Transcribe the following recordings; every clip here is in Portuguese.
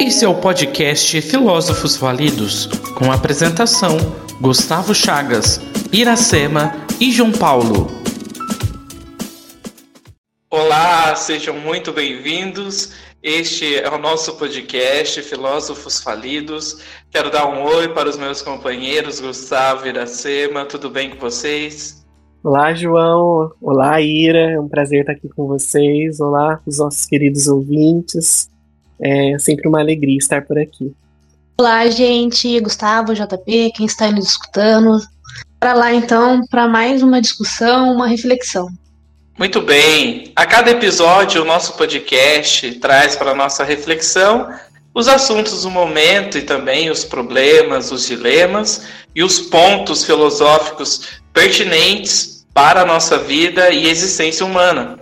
Esse é o podcast Filósofos Validos, com apresentação Gustavo Chagas, Iracema e João Paulo. Olá, sejam muito bem-vindos. Este é o nosso podcast Filósofos Falidos. Quero dar um oi para os meus companheiros Gustavo e Iracema. Tudo bem com vocês? Olá, João. Olá, Ira. É um prazer estar aqui com vocês. Olá, os nossos queridos ouvintes. É sempre uma alegria estar por aqui. Olá, gente. Gustavo, JP, quem está nos escutando. Para lá, então, para mais uma discussão, uma reflexão. Muito bem. A cada episódio, o nosso podcast traz para a nossa reflexão os assuntos do momento e também os problemas, os dilemas e os pontos filosóficos pertinentes para a nossa vida e existência humana.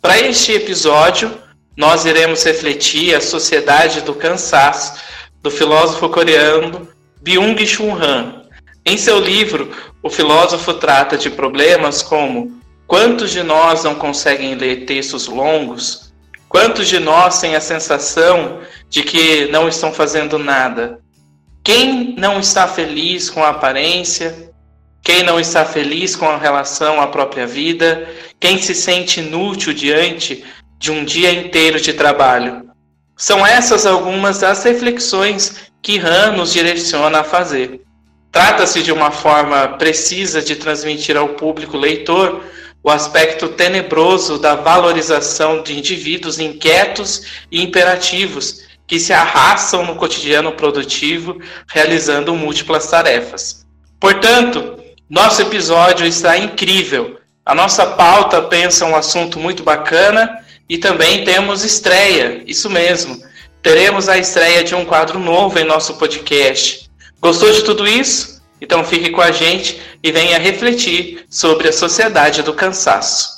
Para este episódio, nós iremos refletir a sociedade do cansaço do filósofo coreano Byung-Chul Han. Em seu livro, o filósofo trata de problemas como Quantos de nós não conseguem ler textos longos? Quantos de nós têm a sensação de que não estão fazendo nada? Quem não está feliz com a aparência? Quem não está feliz com a relação à própria vida? Quem se sente inútil diante de um dia inteiro de trabalho? São essas algumas das reflexões que Han nos direciona a fazer. Trata-se de uma forma precisa de transmitir ao público leitor o aspecto tenebroso da valorização de indivíduos inquietos e imperativos que se arrastam no cotidiano produtivo, realizando múltiplas tarefas. Portanto, nosso episódio está incrível. A nossa pauta pensa um assunto muito bacana e também temos estreia, isso mesmo. Teremos a estreia de um quadro novo em nosso podcast. Gostou de tudo isso? Então fique com a gente e venha refletir sobre a sociedade do cansaço.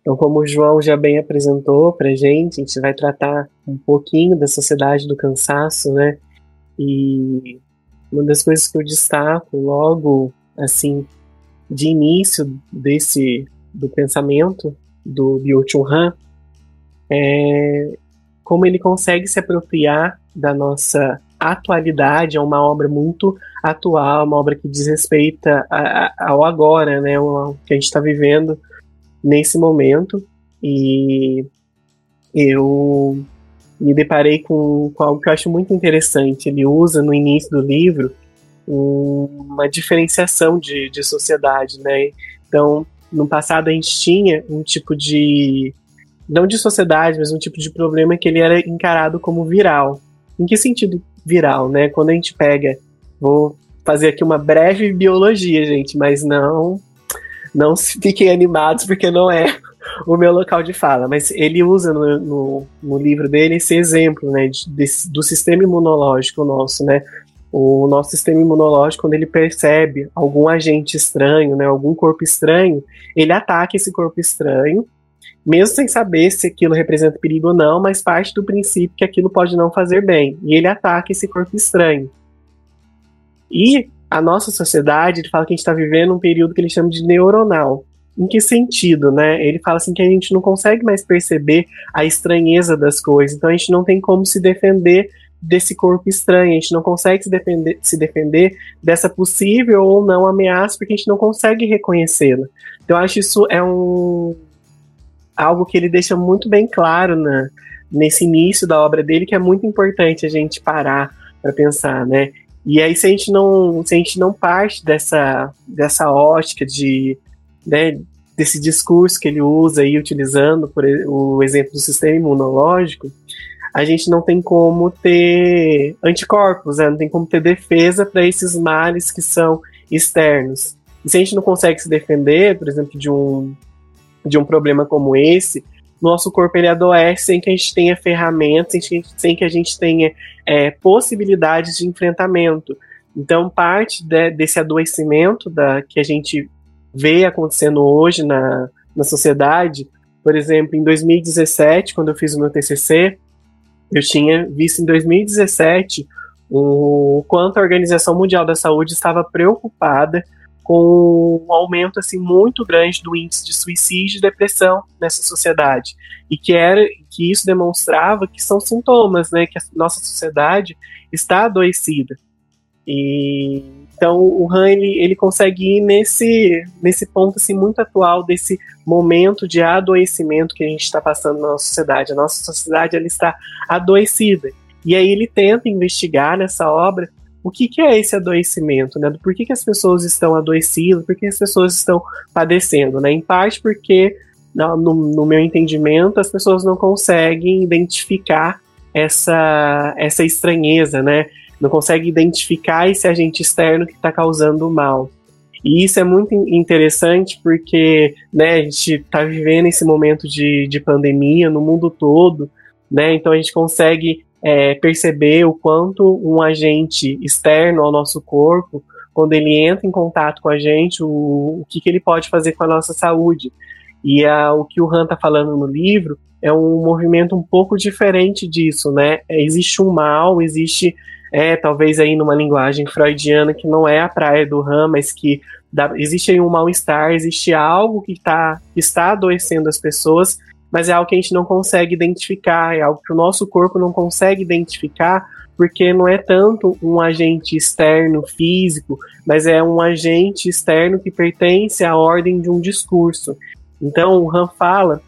Então, como o João já bem apresentou para gente, a gente vai tratar um pouquinho da sociedade do cansaço, né? E uma das coisas que eu destaco logo, assim, de início desse do pensamento do Byung-Chul Han é como ele consegue se apropriar da nossa atualidade, é uma obra muito atual, uma obra que diz respeito ao agora, né, o que a gente está vivendo nesse momento. E eu me deparei com, com, algo que eu acho muito interessante. Ele usa no início do livro uma diferenciação de, de sociedade, né? Então, no passado a gente tinha um tipo de não de sociedade, mas um tipo de problema que ele era encarado como viral. Em que sentido viral, né? Quando a gente pega, vou fazer aqui uma breve biologia, gente, mas não não fiquem animados porque não é o meu local de fala, mas ele usa no, no, no livro dele esse exemplo, né, de, de, do sistema imunológico nosso, né, o nosso sistema imunológico, quando ele percebe algum agente estranho, né, algum corpo estranho, ele ataca esse corpo estranho mesmo sem saber se aquilo representa perigo ou não, mas parte do princípio que aquilo pode não fazer bem. E ele ataca esse corpo estranho. E a nossa sociedade, ele fala que a gente está vivendo um período que ele chama de neuronal. Em que sentido, né? Ele fala assim que a gente não consegue mais perceber a estranheza das coisas, então a gente não tem como se defender desse corpo estranho, a gente não consegue se defender, se defender dessa possível ou não ameaça, porque a gente não consegue reconhecê-la. Então, eu acho isso é um, algo que ele deixa muito bem claro na, nesse início da obra dele, que é muito importante a gente parar para pensar, né? E aí, se a gente não, se a gente não parte dessa, dessa ótica de, né, desse discurso que ele usa aí, utilizando por o exemplo do sistema imunológico, a gente não tem como ter anticorpos, né? não tem como ter defesa para esses males que são externos. E se a gente não consegue se defender, por exemplo, de um, de um problema como esse, nosso corpo ele adoece sem que a gente tenha ferramentas, sem que a gente tenha é, possibilidades de enfrentamento. Então, parte de, desse adoecimento da, que a gente vê acontecendo hoje na, na sociedade, por exemplo, em 2017, quando eu fiz o meu TCC, eu tinha visto em 2017 o quanto a Organização Mundial da Saúde estava preocupada com um aumento assim muito grande do índice de suicídio e depressão nessa sociedade e que era que isso demonstrava que são sintomas, né, que a nossa sociedade está adoecida. E então o Han ele, ele consegue ir nesse nesse ponto assim muito atual desse momento de adoecimento que a gente está passando na nossa sociedade. A nossa sociedade ela está adoecida. E aí ele tenta investigar nessa obra o que, que é esse adoecimento, né? Por que, que as pessoas estão adoecidas, por que as pessoas estão padecendo, né? Em parte porque, no, no meu entendimento, as pessoas não conseguem identificar essa, essa estranheza, né? Não conseguem identificar esse agente externo que está causando o mal. E isso é muito interessante porque né, a gente está vivendo esse momento de, de pandemia no mundo todo, né? Então a gente consegue é, perceber o quanto um agente externo ao nosso corpo, quando ele entra em contato com a gente, o, o que, que ele pode fazer com a nossa saúde. E a, o que o Han está falando no livro é um movimento um pouco diferente disso, né? É, existe um mal, existe, é, talvez aí numa linguagem freudiana que não é a praia do Han, mas que dá, existe aí um mal-estar, existe algo que tá, está adoecendo as pessoas mas é algo que a gente não consegue identificar, é algo que o nosso corpo não consegue identificar, porque não é tanto um agente externo físico, mas é um agente externo que pertence à ordem de um discurso. Então, o Han fala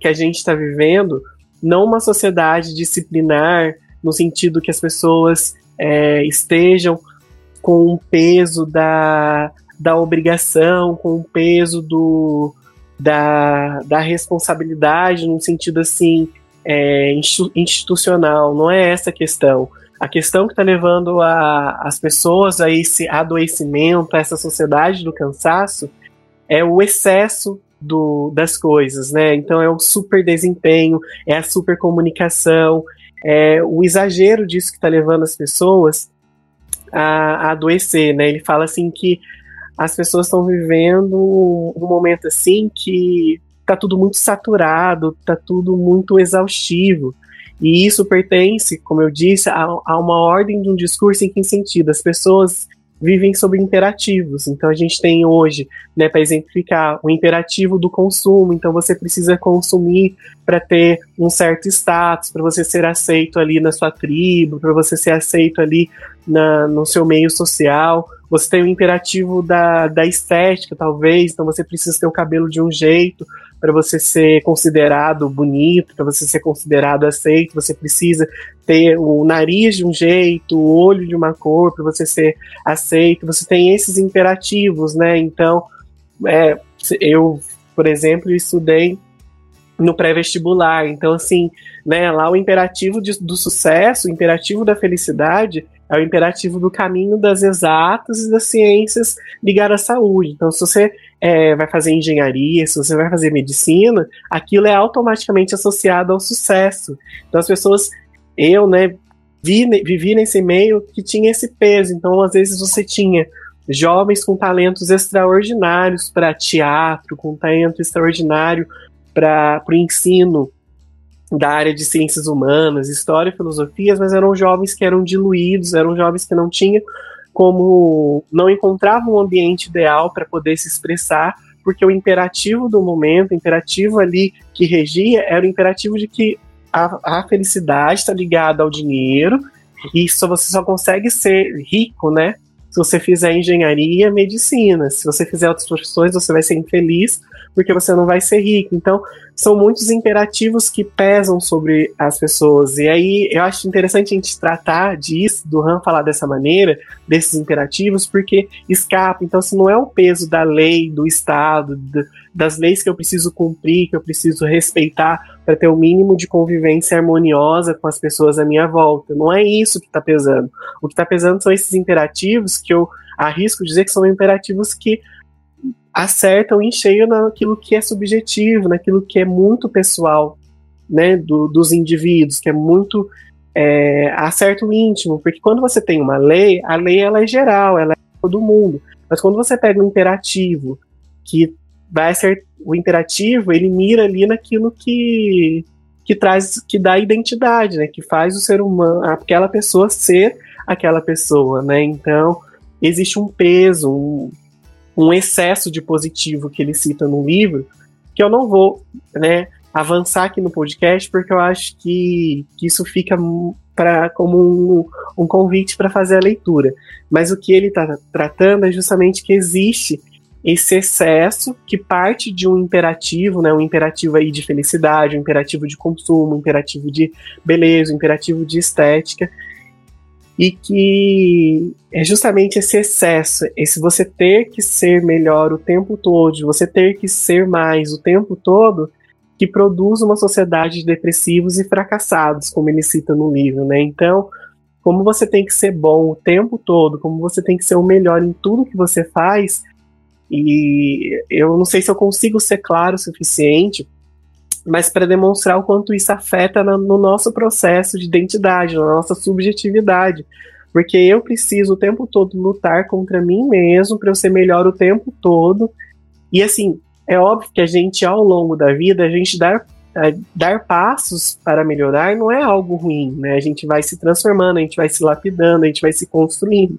que a gente está vivendo não uma sociedade disciplinar, no sentido que as pessoas é, estejam com o peso da, da obrigação, com o peso do, da, da responsabilidade no sentido assim é, institucional, não é essa a questão. A questão que está levando a, as pessoas a esse adoecimento, a essa sociedade do cansaço, é o excesso do, das coisas, né? Então é o super desempenho, é a super comunicação, é o exagero disso que está levando as pessoas a, a adoecer, né? Ele fala assim que as pessoas estão vivendo um momento assim que tá tudo muito saturado, tá tudo muito exaustivo. E isso pertence, como eu disse, a, a uma ordem de um discurso em que sentido? As pessoas vivem sobre imperativos. Então a gente tem hoje, né, para exemplificar, o imperativo do consumo. Então você precisa consumir para ter um certo status, para você ser aceito ali na sua tribo, para você ser aceito ali na, no seu meio social. Você tem o imperativo da, da estética, talvez, então você precisa ter o cabelo de um jeito para você ser considerado bonito, para você ser considerado aceito, você precisa ter o nariz de um jeito, o olho de uma cor para você ser aceito. Você tem esses imperativos, né? Então, é, eu, por exemplo, estudei no pré-vestibular. Então, assim, né, lá o imperativo de, do sucesso, o imperativo da felicidade é o imperativo do caminho das exatas e das ciências ligadas à saúde. Então, se você é, vai fazer engenharia, se você vai fazer medicina, aquilo é automaticamente associado ao sucesso. Então, as pessoas, eu, né, vi, vivi nesse meio que tinha esse peso. Então, às vezes, você tinha jovens com talentos extraordinários para teatro, com talento extraordinário para o ensino da área de ciências humanas, história filosofias, mas eram jovens que eram diluídos, eram jovens que não tinham como não encontravam um ambiente ideal para poder se expressar, porque o imperativo do momento, o imperativo ali que regia, era o imperativo de que a, a felicidade está ligada ao dinheiro e só você só consegue ser rico, né? Se você fizer engenharia, medicina. Se você fizer outras profissões, você vai ser infeliz porque você não vai ser rico. Então, são muitos imperativos que pesam sobre as pessoas. E aí eu acho interessante a gente tratar disso, do Han falar dessa maneira, desses imperativos, porque escapa. Então, se não é o peso da lei, do Estado, das leis que eu preciso cumprir, que eu preciso respeitar para ter o mínimo de convivência harmoniosa com as pessoas à minha volta. Não é isso que está pesando. O que está pesando são esses imperativos que eu arrisco dizer que são imperativos que acertam em cheio naquilo que é subjetivo, naquilo que é muito pessoal, né, do, dos indivíduos, que é muito é, acerto íntimo, porque quando você tem uma lei, a lei ela é geral, ela é todo mundo, mas quando você pega um imperativo que vai ser o imperativo, ele mira ali naquilo que que traz, que dá identidade, né, que faz o ser humano, aquela pessoa ser aquela pessoa, né? Então existe um peso, um, um excesso de positivo que ele cita no livro, que eu não vou né, avançar aqui no podcast, porque eu acho que, que isso fica pra, como um, um convite para fazer a leitura. Mas o que ele está tratando é justamente que existe esse excesso que parte de um imperativo, né, um imperativo aí de felicidade, um imperativo de consumo, um imperativo de beleza, um imperativo de estética, e que é justamente esse excesso, esse você ter que ser melhor o tempo todo, você ter que ser mais o tempo todo, que produz uma sociedade de depressivos e fracassados, como ele cita no livro, né? Então, como você tem que ser bom o tempo todo, como você tem que ser o melhor em tudo que você faz, e eu não sei se eu consigo ser claro o suficiente, mas para demonstrar o quanto isso afeta no, no nosso processo de identidade, na nossa subjetividade. Porque eu preciso o tempo todo lutar contra mim mesmo para eu ser melhor o tempo todo. E assim, é óbvio que a gente, ao longo da vida, a gente dar, dar passos para melhorar não é algo ruim, né? A gente vai se transformando, a gente vai se lapidando, a gente vai se construindo.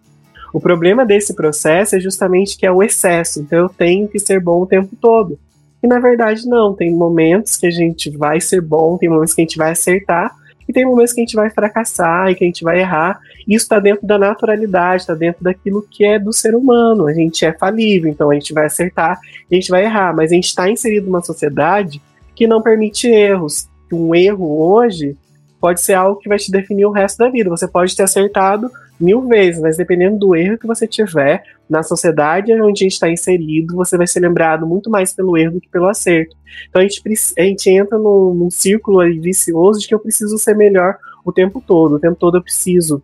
O problema desse processo é justamente que é o excesso, então eu tenho que ser bom o tempo todo. E na verdade, não, tem momentos que a gente vai ser bom, tem momentos que a gente vai acertar, e tem momentos que a gente vai fracassar e que a gente vai errar. Isso está dentro da naturalidade, está dentro daquilo que é do ser humano. A gente é falível, então a gente vai acertar e a gente vai errar. Mas a gente está inserido numa sociedade que não permite erros. Um erro hoje pode ser algo que vai te definir o resto da vida. Você pode ter acertado mil vezes, mas dependendo do erro que você tiver na sociedade onde a gente está inserido, você vai ser lembrado muito mais pelo erro do que pelo acerto. Então a gente, a gente entra num, num círculo vicioso de que eu preciso ser melhor o tempo todo. O tempo todo eu preciso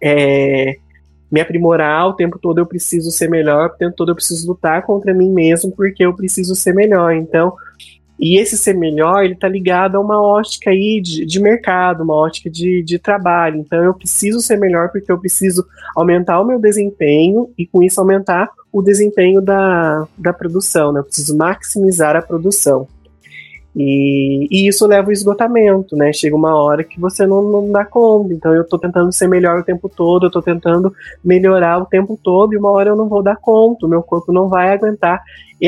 é, me aprimorar, o tempo todo eu preciso ser melhor, o tempo todo eu preciso lutar contra mim mesmo porque eu preciso ser melhor. Então e esse ser melhor, ele está ligado a uma ótica aí de, de mercado, uma ótica de, de trabalho. Então eu preciso ser melhor porque eu preciso aumentar o meu desempenho e com isso aumentar o desempenho da, da produção, né? Eu preciso maximizar a produção. E, e, isso leva ao esgotamento, né? Chega uma hora que você não, não dá conta. Então eu estou tentando ser melhor o tempo todo, eu estou tentando melhorar o tempo todo, e uma hora eu não vou dar conta, o meu corpo não vai aguentar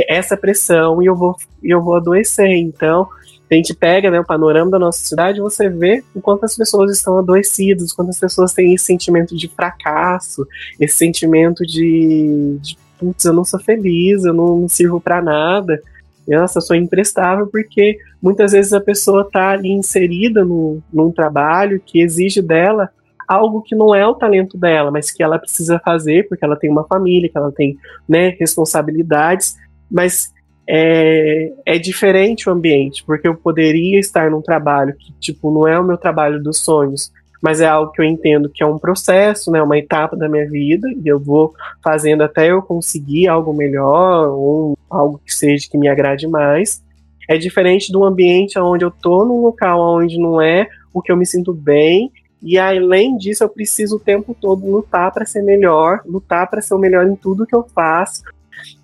essa pressão e eu vou, eu vou adoecer. Então, a gente pega né, o panorama da nossa cidade, você vê o quanto as pessoas estão adoecidas, quantas pessoas têm esse sentimento de fracasso, esse sentimento de, de putz, eu não sou feliz, eu não, não sirvo para nada nossa, eu sou imprestável porque muitas vezes a pessoa está ali inserida no, num trabalho que exige dela algo que não é o talento dela, mas que ela precisa fazer porque ela tem uma família, que ela tem né, responsabilidades, mas é, é diferente o ambiente, porque eu poderia estar num trabalho que tipo não é o meu trabalho dos sonhos, mas é algo que eu entendo que é um processo, né, uma etapa da minha vida, e eu vou fazendo até eu conseguir algo melhor, ou algo que seja que me agrade mais. É diferente do ambiente onde eu tô num local onde não é o que eu me sinto bem, e além disso eu preciso o tempo todo lutar para ser melhor, lutar para ser o melhor em tudo que eu faço.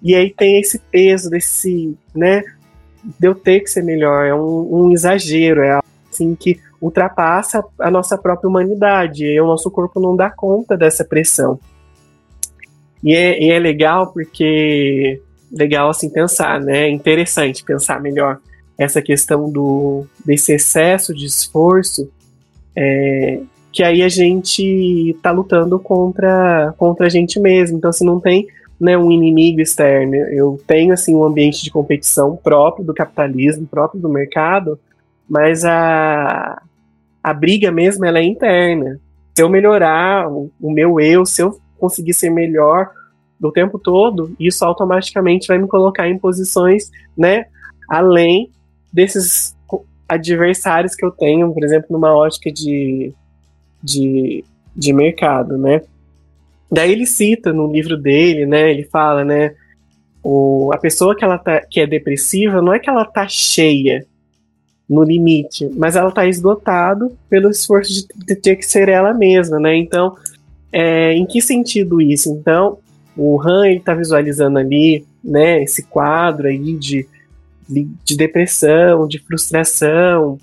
E aí tem esse peso desse, né, de eu ter que ser melhor, é um, um exagero, é algo assim que ultrapassa a nossa própria humanidade e o nosso corpo não dá conta dessa pressão. E é, e é legal porque legal assim pensar, né? É interessante pensar melhor essa questão do desse excesso de esforço, é, que aí a gente está lutando contra contra a gente mesmo. Então, se não tem né, um inimigo externo, eu tenho assim um ambiente de competição próprio do capitalismo, próprio do mercado, mas a a briga mesmo ela é interna. Se eu melhorar o, o meu eu, se eu conseguir ser melhor do tempo todo, isso automaticamente vai me colocar em posições, né, além desses adversários que eu tenho, por exemplo, numa ótica de, de, de mercado, né. Daí ele cita no livro dele, né, ele fala, né, o, a pessoa que ela tá, que é depressiva não é que ela tá cheia, no limite, mas ela está esgotada pelo esforço de, de, ter que ser ela mesma, né? Então, é, em que sentido isso? Então, o Han está visualizando ali, né, esse quadro aí de, de, de depressão, de frustração,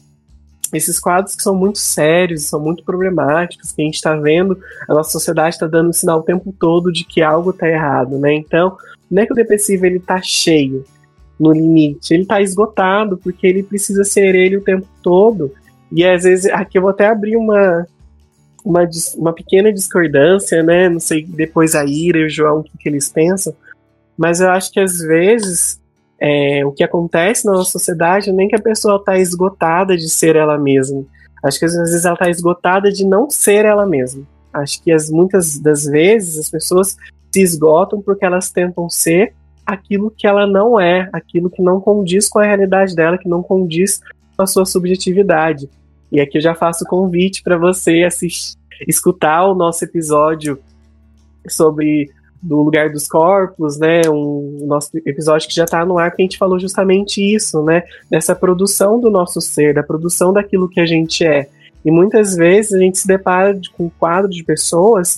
esses quadros que são muito sérios, são muito problemáticos, que a gente está vendo, a nossa sociedade está dando um sinal o tempo todo de que algo está errado, né? Então, não é que o depressivo ele está cheio, no limite, ele está esgotado porque ele precisa ser ele o tempo todo. E às vezes, aqui eu vou até abrir uma, uma, uma pequena discordância, né? Não sei depois a Ira e o João o que, que eles pensam, mas eu acho que às vezes é, o que acontece na nossa sociedade nem que a pessoa está esgotada de ser ela mesma. Acho que às vezes ela está esgotada de não ser ela mesma. Acho que as, muitas das vezes as pessoas se esgotam porque elas tentam ser aquilo que ela não é, aquilo que não condiz com a realidade dela, que não condiz com a sua subjetividade. E aqui eu já faço o convite para você assistir, escutar o nosso episódio sobre do lugar dos corpos, né? Um nosso episódio que já está no ar que a gente falou justamente isso, né? Dessa produção do nosso ser, da produção daquilo que a gente é. E muitas vezes a gente se depara com um quadro de pessoas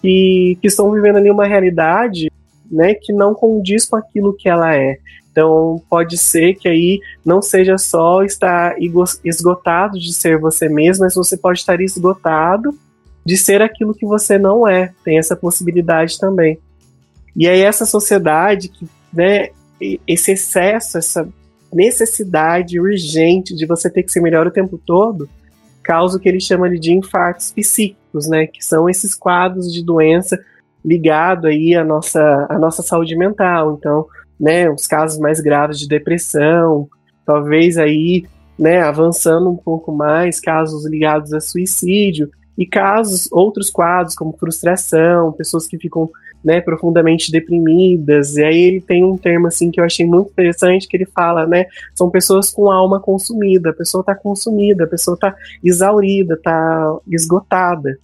que, que estão vivendo ali uma realidade, né? Que não condiz com aquilo que ela é. Então pode ser que aí não seja só estar esgotado de ser você mesmo, mas você pode estar esgotado de ser aquilo que você não é. Tem essa possibilidade também. E aí essa sociedade que, né, esse excesso, essa necessidade urgente de você ter que ser melhor o tempo todo, causa o que ele chama de infartos psíquicos, né, que são esses quadros de doença ligado aí à nossa, à nossa saúde mental. Então, né, os casos mais graves de depressão, talvez aí, né, avançando um pouco mais, casos ligados a suicídio, e casos, outros quadros, como frustração, pessoas que ficam né, profundamente deprimidas. E aí ele tem um termo assim que eu achei muito interessante que ele fala, né, são pessoas com alma consumida, a pessoa está consumida, a pessoa está exaurida, está esgotada.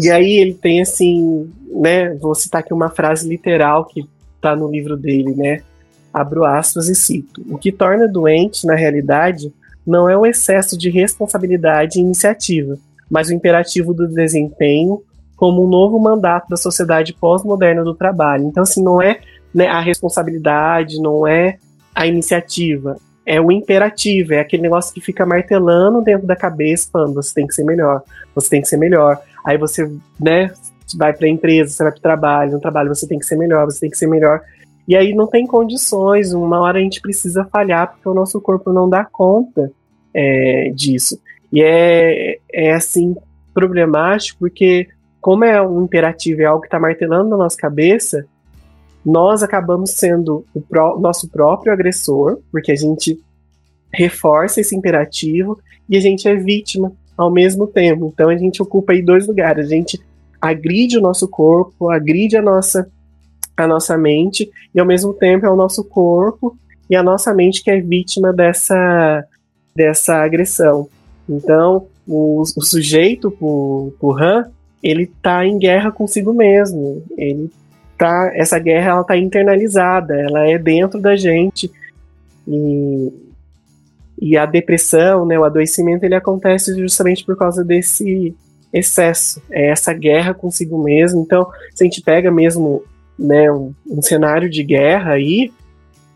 E aí ele tem assim, né, vou citar aqui uma frase literal que está no livro dele, né, abro aspas e cito: o que torna doente na realidade não é o excesso de responsabilidade e iniciativa, mas o imperativo do desempenho como um novo mandato da sociedade pós-moderna do trabalho. Então, assim, não é né, a responsabilidade, não é a iniciativa, é o imperativo, é aquele negócio que fica martelando dentro da cabeça, falando, você tem que ser melhor, você tem que ser melhor. Aí você, né, vai para a empresa, você vai para o trabalho, no trabalho você tem que ser melhor, você tem que ser melhor. E aí não tem condições, uma hora a gente precisa falhar porque o nosso corpo não dá conta é, disso. E é, é assim problemático porque como é um imperativo, é algo que está martelando na nossa cabeça, nós acabamos sendo o pró nosso próprio agressor, porque a gente reforça esse imperativo e a gente é vítima ao mesmo tempo. Então a gente ocupa aí dois lugares. A gente agride o nosso corpo, agride a nossa a nossa mente e ao mesmo tempo é o nosso corpo e a nossa mente que é vítima dessa dessa agressão. Então, o, o sujeito, o, Han, ele tá em guerra consigo mesmo. Ele tá, essa guerra ela tá internalizada, ela é dentro da gente. E, e a depressão, né, o adoecimento, ele acontece justamente por causa desse excesso, é essa guerra consigo mesmo. Então, se a gente pega mesmo né, um, um cenário de guerra aí,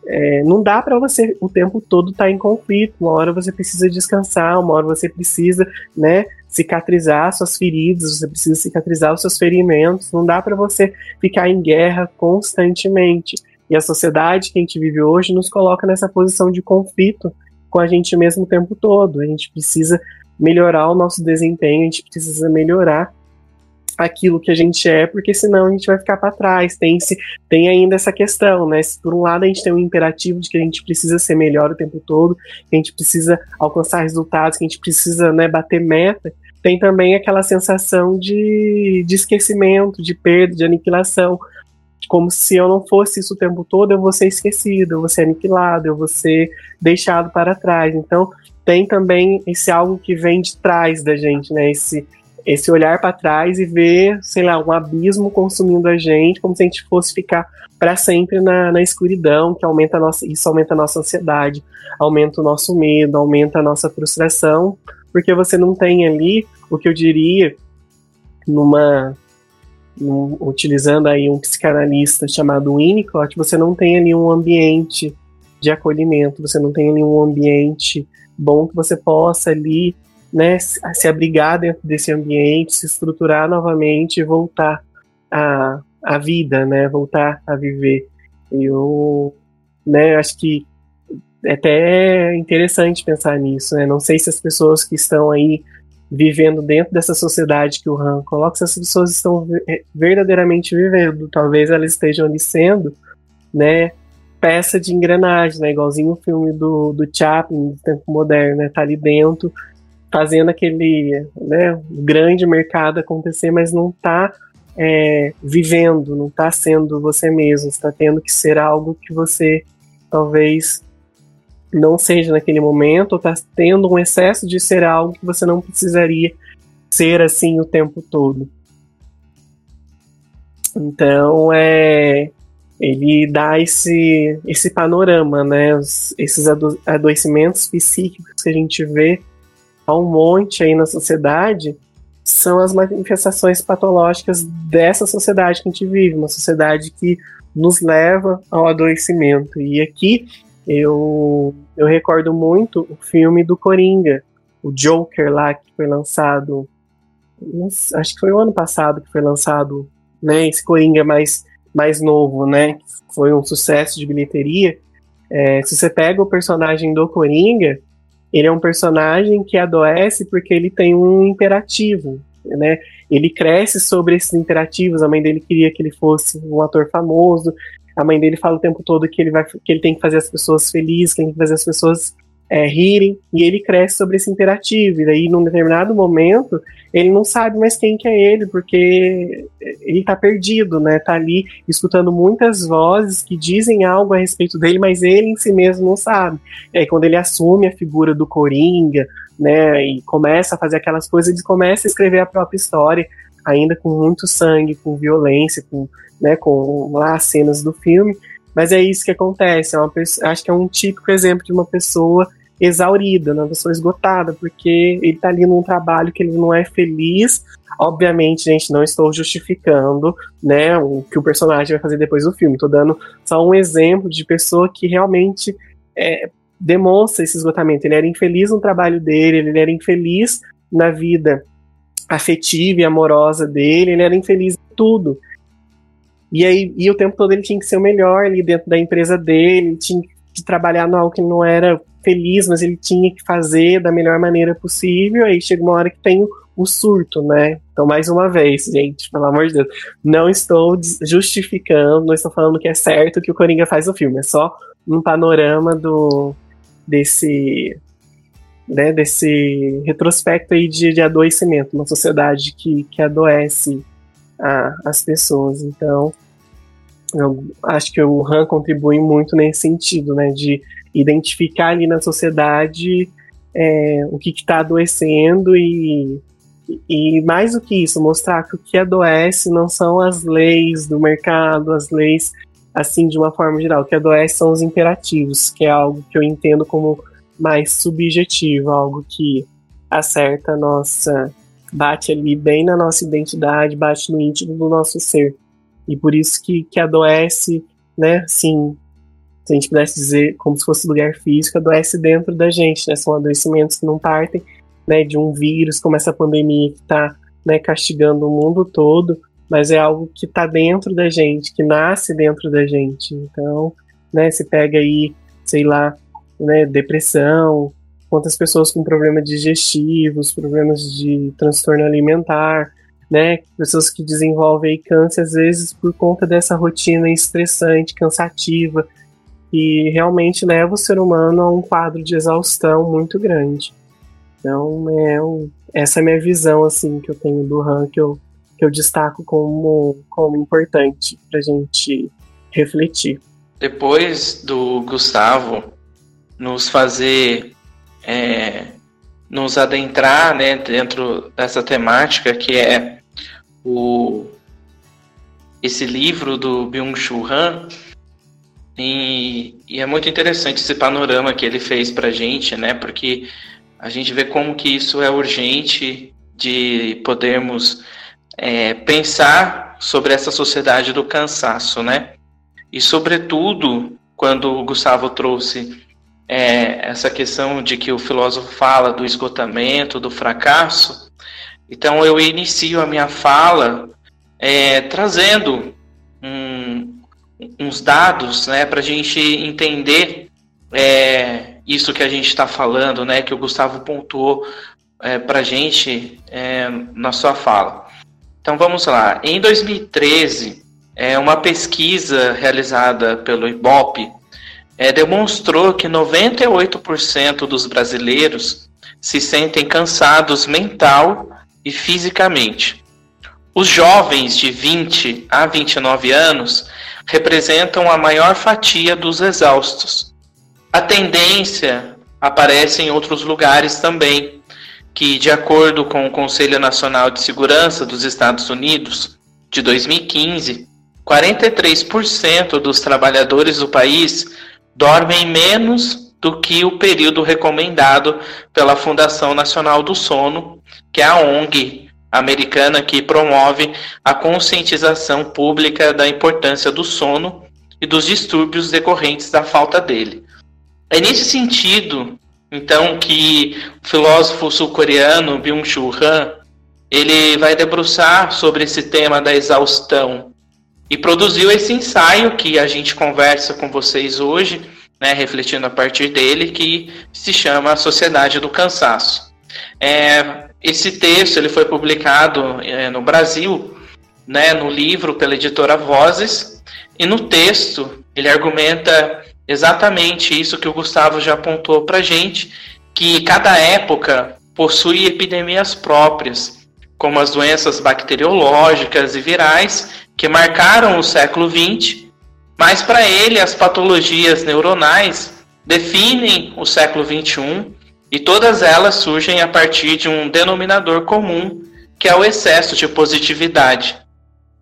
é, não dá para você o tempo todo estar tá em conflito. Uma hora você precisa descansar, uma hora você precisa, né, cicatrizar suas feridas, você precisa cicatrizar os seus ferimentos. Não dá para você ficar em guerra constantemente. E a sociedade que a gente vive hoje nos coloca nessa posição de conflito com a gente mesmo o tempo todo. A gente precisa melhorar o nosso desempenho, a gente precisa melhorar aquilo que a gente é, porque senão a gente vai ficar para trás. Tem, se, tem ainda essa questão, né? Se por um lado a gente tem um imperativo de que a gente precisa ser melhor o tempo todo, que a gente precisa alcançar resultados, que a gente precisa né, bater meta, tem também aquela sensação de, de esquecimento, de perda, de aniquilação. Como se eu não fosse isso o tempo todo, eu vou ser esquecido, eu vou ser aniquilado, eu vou ser deixado para trás. Então, tem também esse algo que vem de trás da gente, né? Esse, esse olhar para trás e ver, sei lá, um abismo consumindo a gente, como se a gente fosse ficar para sempre na, na escuridão, que aumenta nossa, isso aumenta a nossa ansiedade, aumenta o nosso medo, aumenta a nossa frustração, porque você não tem ali o que eu diria numa num, utilizando aí um psicanalista chamado Winnicott, você não tem ali um ambiente de acolhimento, você não tem ali um ambiente bom que você possa ali, né, se abrigar dentro desse ambiente, se estruturar novamente e voltar à, à vida, né, voltar a viver. Eu, né, acho que é até interessante pensar nisso, né? Não sei se as pessoas que estão aí vivendo dentro dessa sociedade que o Han coloca, se as pessoas estão verdadeiramente vivendo. Talvez elas estejam ali sendo, né, peça de engrenagem, né, igualzinho o filme do, do Chaplin, do tempo moderno, né, tá ali dentro, fazendo aquele, né, grande mercado acontecer, mas não tá é, vivendo, não tá sendo você mesmo, está tendo que ser algo que você talvez não seja naquele momento, ou está tendo um excesso de ser algo que você não precisaria ser assim o tempo todo. Então, é, ele dá esse, esse panorama, né? Os, esses ado adoecimentos psíquicos que a gente vê há um monte aí na sociedade são as manifestações patológicas dessa sociedade que a gente vive, uma sociedade que nos leva ao adoecimento. E aqui eu, eu recordo muito o filme do Coringa, o Joker lá, que foi lançado. Acho que foi o ano passado que foi lançado, né? Esse Coringa mais, mais novo, né? Foi um sucesso de bilheteria. É, se você pega o personagem do Coringa, ele é um personagem que adoece porque ele tem um imperativo, né? Ele cresce sobre esses imperativos. A mãe dele queria que ele fosse um ator famoso, a mãe dele fala o tempo todo que ele, vai, que ele tem que fazer as pessoas felizes, tem que fazer as pessoas é, rirem, e ele cresce sobre esse imperativo. E daí, num determinado momento, ele não sabe mais quem que é ele, porque ele tá perdido, né? Tá ali escutando muitas vozes que dizem algo a respeito dele, mas ele em si mesmo não sabe. E aí, quando ele assume a figura do Coringa, né, e começa a fazer aquelas coisas, ele começa a escrever a própria história, ainda com muito sangue, com violência, com né, com lá as cenas do filme, mas é isso que acontece. É uma acho que é um típico exemplo de uma pessoa exaurida, né, uma pessoa esgotada, porque ele está ali num trabalho que ele não é feliz. Obviamente, gente, não estou justificando, né, o que o personagem vai fazer depois do filme. Estou dando só um exemplo de pessoa que realmente é, demonstra esse esgotamento. Ele era infeliz no trabalho dele, ele era infeliz na vida afetiva e amorosa dele, ele era infeliz em tudo. E aí, e o tempo todo ele tinha que ser o melhor ali dentro da empresa dele, tinha que trabalhar no algo que não era feliz, mas ele tinha que fazer da melhor maneira possível. Aí chega uma hora que tem o surto, né? Então, mais uma vez, gente, pelo amor de Deus, não estou justificando, não estou falando que é certo que o Coringa faz no filme, é só um panorama do desse né, desse retrospecto aí de, de adoecimento, uma sociedade que, que adoece a, as pessoas. Então, eu acho que o Han contribui muito nesse sentido, né, de identificar ali na sociedade é, o que está adoecendo e, e mais do que isso, mostrar que o que adoece não são as leis do mercado, as leis assim de uma forma geral, o que adoece são os imperativos, que é algo que eu entendo como mais subjetivo, algo que acerta a nossa bate ali bem na nossa identidade, bate no íntimo do nosso ser. E por isso que, que adoece, né, assim, se a gente pudesse dizer como se fosse lugar físico, adoece dentro da gente, né? São adoecimentos que não partem, né, de um vírus como essa pandemia que está né, castigando o mundo todo, mas é algo que está dentro da gente, que nasce dentro da gente. Então, né, se pega aí, sei lá, né, depressão, quantas pessoas com problemas digestivos, problemas de transtorno alimentar, né? Pessoas que desenvolvem câncer, às vezes, por conta dessa rotina estressante, cansativa, e realmente leva o ser humano a um quadro de exaustão muito grande. Então, é um, essa é a minha visão, assim, que eu tenho do Han, que eu, que eu destaco como, como importante para a gente refletir. Depois do Gustavo nos fazer é, nos adentrar né, dentro dessa temática que é o esse livro do Byung-Chul Han e, e, é muito interessante esse panorama que ele fez para gente, né? Porque a gente vê como que isso é urgente de podermos é, pensar sobre essa sociedade do cansaço, né? E sobretudo quando o Gustavo trouxe é, essa questão de que o filósofo fala do esgotamento, do fracasso. Então eu inicio a minha fala é, trazendo um, uns dados né, para a gente entender é, isso que a gente está falando, né, que o Gustavo pontuou é, para a gente é, na sua fala. Então vamos lá. Em 2013, é, uma pesquisa realizada pelo IBOP é, demonstrou que 98% dos brasileiros se sentem cansados mental e fisicamente. Os jovens de 20 a 29 anos representam a maior fatia dos exaustos. A tendência aparece em outros lugares também, que, de acordo com o Conselho Nacional de Segurança dos Estados Unidos, de 2015, 43% dos trabalhadores do país dormem menos do que o período recomendado pela Fundação Nacional do Sono, que é a ONG americana que promove a conscientização pública da importância do sono e dos distúrbios decorrentes da falta dele. É nesse sentido, então, que o filósofo sul-coreano Byung-Chul Han ele vai debruçar sobre esse tema da exaustão e produziu esse ensaio que a gente conversa com vocês hoje, né, refletindo a partir dele, que se chama A Sociedade do Cansaço. É, esse texto ele foi publicado é, no Brasil, né, no livro pela editora Vozes, e no texto ele argumenta exatamente isso que o Gustavo já apontou para gente, que cada época possui epidemias próprias, como as doenças bacteriológicas e virais, que marcaram o século XX, mas para ele as patologias neuronais definem o século XXI e todas elas surgem a partir de um denominador comum, que é o excesso de positividade.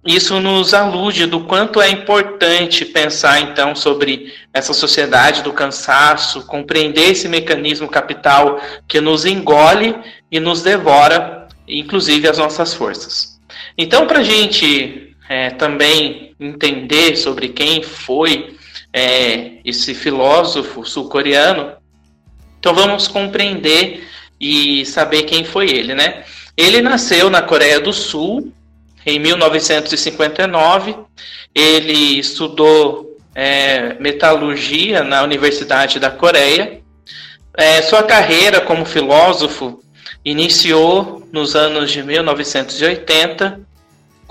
Isso nos alude do quanto é importante pensar então sobre essa sociedade do cansaço, compreender esse mecanismo capital que nos engole e nos devora, inclusive as nossas forças. Então, para a gente é, também entender sobre quem foi é, esse filósofo sul-coreano, então vamos compreender e saber quem foi ele, né? Ele nasceu na Coreia do Sul em 1959. Ele estudou é, metalurgia na Universidade da Coreia. É, sua carreira como filósofo iniciou nos anos de 1980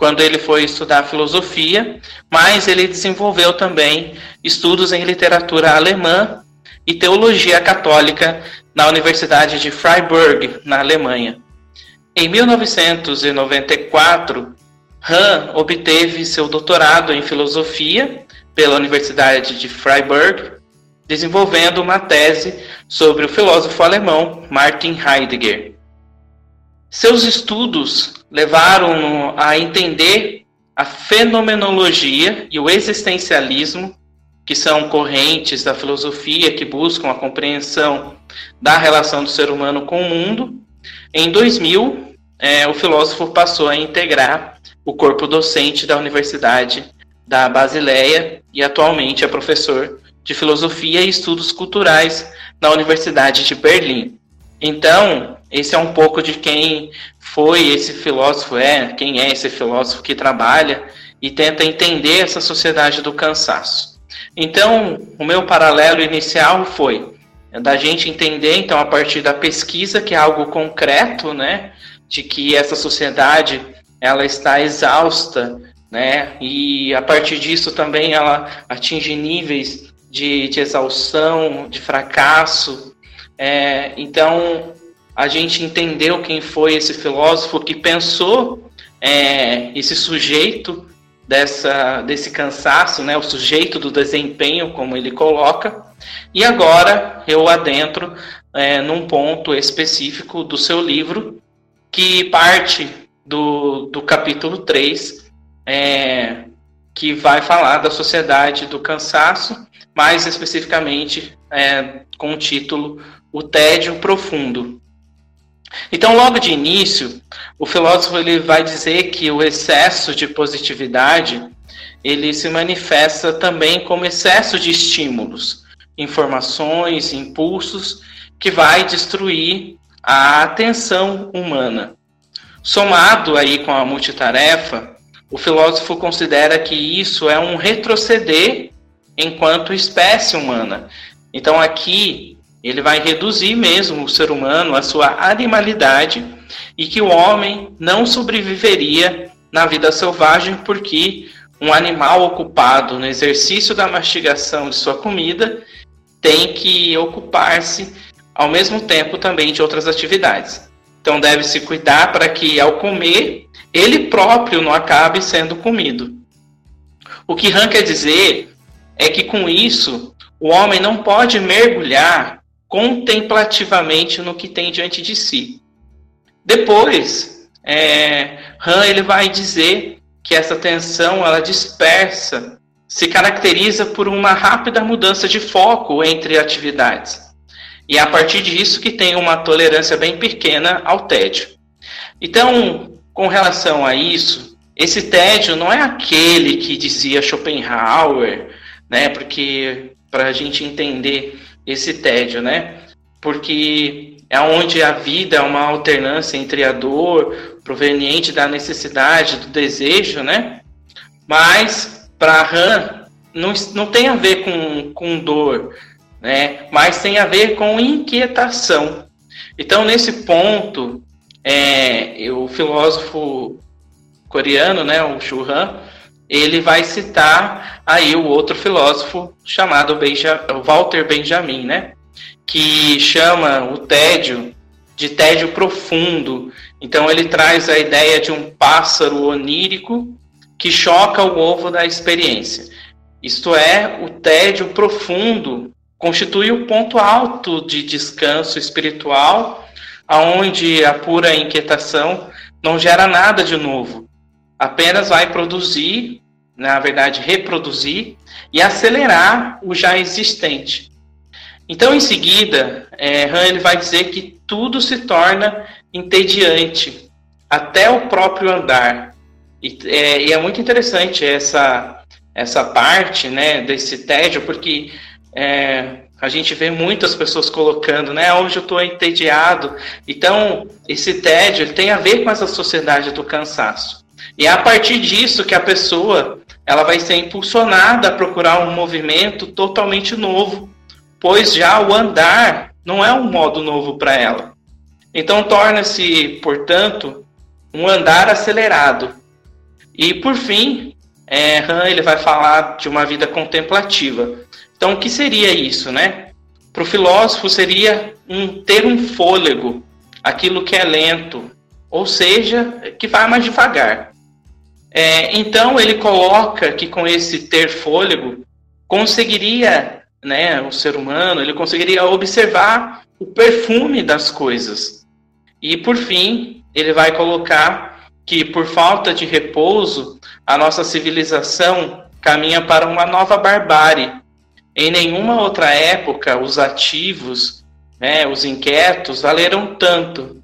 quando ele foi estudar filosofia, mas ele desenvolveu também estudos em literatura alemã e teologia católica na Universidade de Freiburg, na Alemanha. Em 1994, Hahn obteve seu doutorado em filosofia pela Universidade de Freiburg, desenvolvendo uma tese sobre o filósofo alemão Martin Heidegger. Seus estudos levaram a entender a fenomenologia e o existencialismo, que são correntes da filosofia que buscam a compreensão da relação do ser humano com o mundo. Em 2000, é, o filósofo passou a integrar o corpo docente da Universidade da Basileia e atualmente é professor de filosofia e estudos culturais na Universidade de Berlim. Então, esse é um pouco de quem foi esse filósofo, é, quem é esse filósofo que trabalha e tenta entender essa sociedade do cansaço. Então, o meu paralelo inicial foi da gente entender, então, a partir da pesquisa, que é algo concreto, né, de que essa sociedade ela está exausta, né, e a partir disso também ela atinge níveis de, de exaustão, de fracasso, é, então, a gente entendeu quem foi esse filósofo que pensou é, esse sujeito dessa, desse cansaço, né, o sujeito do desempenho, como ele coloca, e agora eu adentro é, num ponto específico do seu livro, que parte do, do capítulo 3, é, que vai falar da sociedade do cansaço, mais especificamente é, com o título o tédio profundo. Então, logo de início, o filósofo ele vai dizer que o excesso de positividade ele se manifesta também como excesso de estímulos. informações, impulsos, que vai destruir a atenção humana. Somado aí com a multitarefa, o filósofo considera que isso é um retroceder enquanto espécie humana. Então aqui ele vai reduzir mesmo o ser humano à sua animalidade e que o homem não sobreviveria na vida selvagem porque um animal ocupado no exercício da mastigação de sua comida tem que ocupar-se ao mesmo tempo também de outras atividades. Então deve-se cuidar para que ao comer ele próprio não acabe sendo comido. O que Han quer dizer é que com isso o homem não pode mergulhar contemplativamente no que tem diante de si. Depois, é, Han ele vai dizer que essa tensão ela dispersa, se caracteriza por uma rápida mudança de foco entre atividades. E é a partir disso que tem uma tolerância bem pequena ao tédio. Então, com relação a isso, esse tédio não é aquele que dizia Schopenhauer, né? Porque para a gente entender esse tédio, né? Porque é onde a vida é uma alternância entre a dor proveniente da necessidade, do desejo, né? Mas para Han não, não tem a ver com, com dor, né? Mas tem a ver com inquietação. Então nesse ponto é, o filósofo coreano, né, o Shu Han, ele vai citar aí o outro filósofo chamado Benja, Walter Benjamin, né, que chama o tédio de tédio profundo. Então ele traz a ideia de um pássaro onírico que choca o ovo da experiência. Isto é, o tédio profundo constitui o ponto alto de descanso espiritual aonde a pura inquietação não gera nada de novo, apenas vai produzir, na verdade, reproduzir e acelerar o já existente. Então, em seguida, é, Han vai dizer que tudo se torna entediante, até o próprio andar. E é, e é muito interessante essa, essa parte né, desse tédio, porque é, a gente vê muitas pessoas colocando, né? Hoje eu estou entediado. Então, esse tédio tem a ver com essa sociedade do cansaço. E é a partir disso que a pessoa ela vai ser impulsionada a procurar um movimento totalmente novo, pois já o andar não é um modo novo para ela. Então torna-se, portanto, um andar acelerado. E por fim, é, Han ele vai falar de uma vida contemplativa. Então, o que seria isso, né? Para o filósofo seria um, ter um fôlego, aquilo que é lento, ou seja, que vai mais devagar. É, então, ele coloca que com esse ter fôlego, conseguiria, né, o ser humano, ele conseguiria observar o perfume das coisas. E, por fim, ele vai colocar que, por falta de repouso, a nossa civilização caminha para uma nova barbárie, em nenhuma outra época os ativos, né, os inquietos, valeram tanto.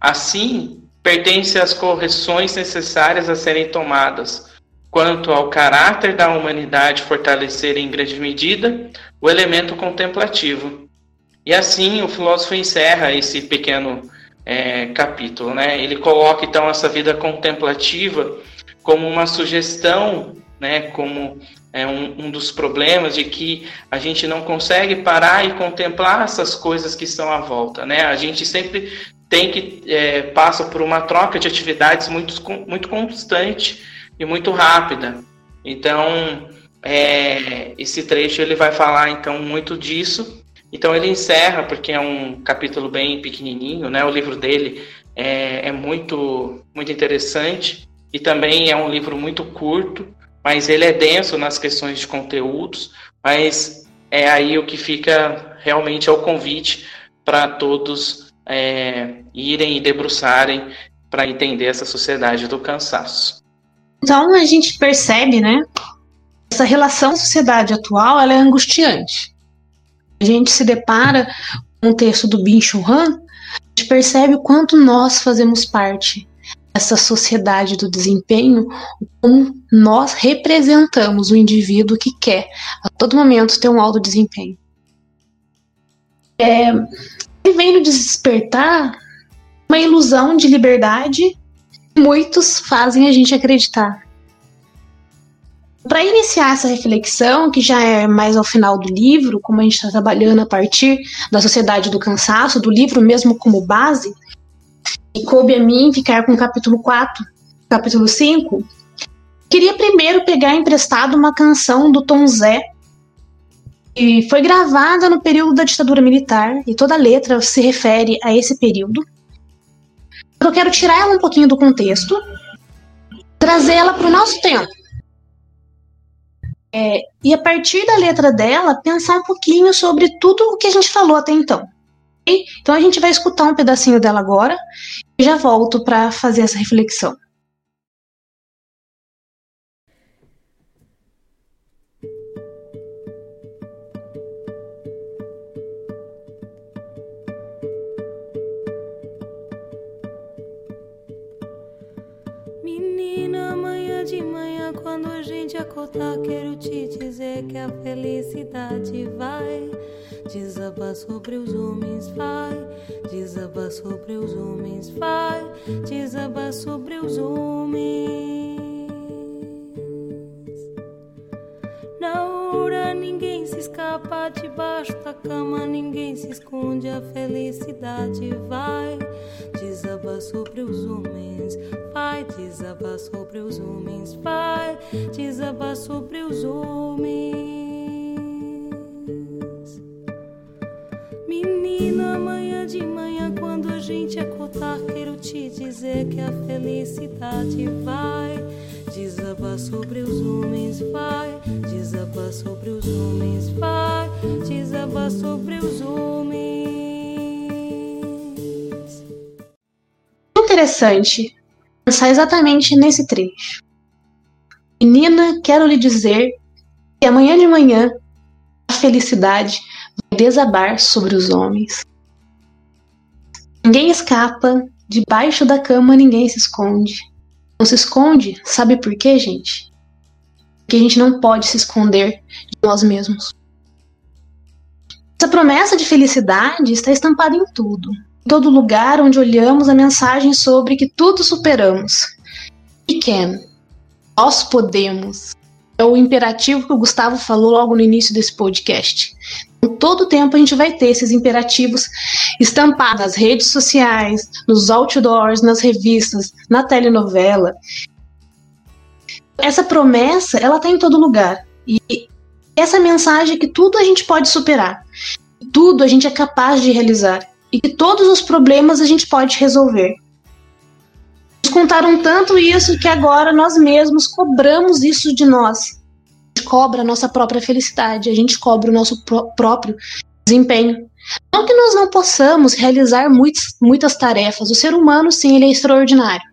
Assim, pertence às correções necessárias a serem tomadas, quanto ao caráter da humanidade fortalecer em grande medida o elemento contemplativo. E assim o filósofo encerra esse pequeno é, capítulo. Né? Ele coloca então essa vida contemplativa como uma sugestão, né, como é um, um, dos problemas de que a gente não consegue parar e contemplar essas coisas que estão à volta, né? A gente sempre tem que é, passa por uma troca de atividades muito, muito constante e muito rápida. Então, é, esse trecho ele vai falar então muito disso. Então ele encerra porque é um capítulo bem pequenininho, né? O livro dele é, é muito muito interessante e também é um livro muito curto mas ele é denso nas questões de conteúdos, mas é aí o que fica realmente é o convite para todos é, irem e debruçarem para entender essa sociedade do cansaço. Então a gente percebe, né? Essa relação sociedade atual ela é angustiante. A gente se depara com o texto do Bin Han, a gente percebe o quanto nós fazemos parte essa sociedade do desempenho, como nós representamos o indivíduo que quer a todo momento ter um alto desempenho. é, ele vem despertar uma ilusão de liberdade que muitos fazem a gente acreditar. Para iniciar essa reflexão, que já é mais ao final do livro, como a gente está trabalhando a partir da sociedade do cansaço, do livro mesmo como base, e coube a mim ficar com o capítulo 4, capítulo 5, queria primeiro pegar emprestado uma canção do Tom Zé, que foi gravada no período da ditadura militar, e toda a letra se refere a esse período. Eu quero tirar ela um pouquinho do contexto, trazer ela para o nosso tempo. É, e a partir da letra dela, pensar um pouquinho sobre tudo o que a gente falou até então. Então a gente vai escutar um pedacinho dela agora e já volto para fazer essa reflexão. Acordar, quero te dizer que a felicidade vai. Desabar sobre os homens, vai. Desabar sobre os homens, vai. Desabar sobre os homens. Na hora ninguém se escapa debaixo da cama, ninguém se esconde, a felicidade vai desabar sobre os homens, vai desabar sobre os homens, vai desabar sobre os homens. Menina, amanhã de manhã, quando a gente acordar, quero te dizer que a felicidade vai desabar sobre os homens, vai desabar sobre os homens, vai desabar sobre os homens. Interessante pensar exatamente nesse trecho. Menina, quero lhe dizer que amanhã de manhã a felicidade desabar sobre os homens. Ninguém escapa, debaixo da cama ninguém se esconde. Não se esconde, sabe por quê, gente? Porque a gente não pode se esconder de nós mesmos. Essa promessa de felicidade está estampada em tudo. Em todo lugar onde olhamos a mensagem sobre que tudo superamos. We can. Nós podemos. É o imperativo que o Gustavo falou logo no início desse podcast. Todo tempo a gente vai ter esses imperativos estampados nas redes sociais, nos outdoors, nas revistas, na telenovela. Essa promessa, ela tá em todo lugar. E essa mensagem é que tudo a gente pode superar. Tudo a gente é capaz de realizar. E que todos os problemas a gente pode resolver. Nos contaram tanto isso que agora nós mesmos cobramos isso de nós cobra a nossa própria felicidade, a gente cobra o nosso pró próprio desempenho. Não que nós não possamos realizar muitas, muitas tarefas, o ser humano, sim, ele é extraordinário.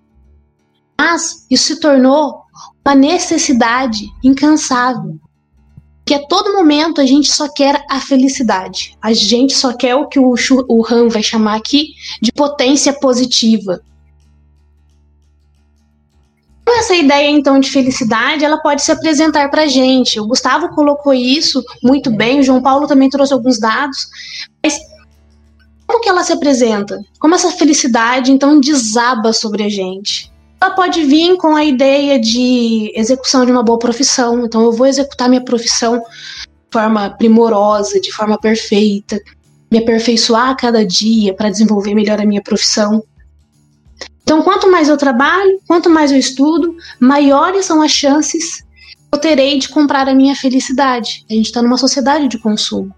Mas isso se tornou uma necessidade incansável. Que a todo momento a gente só quer a felicidade. A gente só quer o que o, o Han vai chamar aqui de potência positiva essa ideia então de felicidade, ela pode se apresentar para a gente. O Gustavo colocou isso muito bem, o João Paulo também trouxe alguns dados, mas como que ela se apresenta? Como essa felicidade então desaba sobre a gente? Ela pode vir com a ideia de execução de uma boa profissão, então eu vou executar minha profissão de forma primorosa, de forma perfeita, me aperfeiçoar a cada dia para desenvolver melhor a minha profissão. Então, quanto mais eu trabalho, quanto mais eu estudo, maiores são as chances que eu terei de comprar a minha felicidade. A gente está numa sociedade de consumo.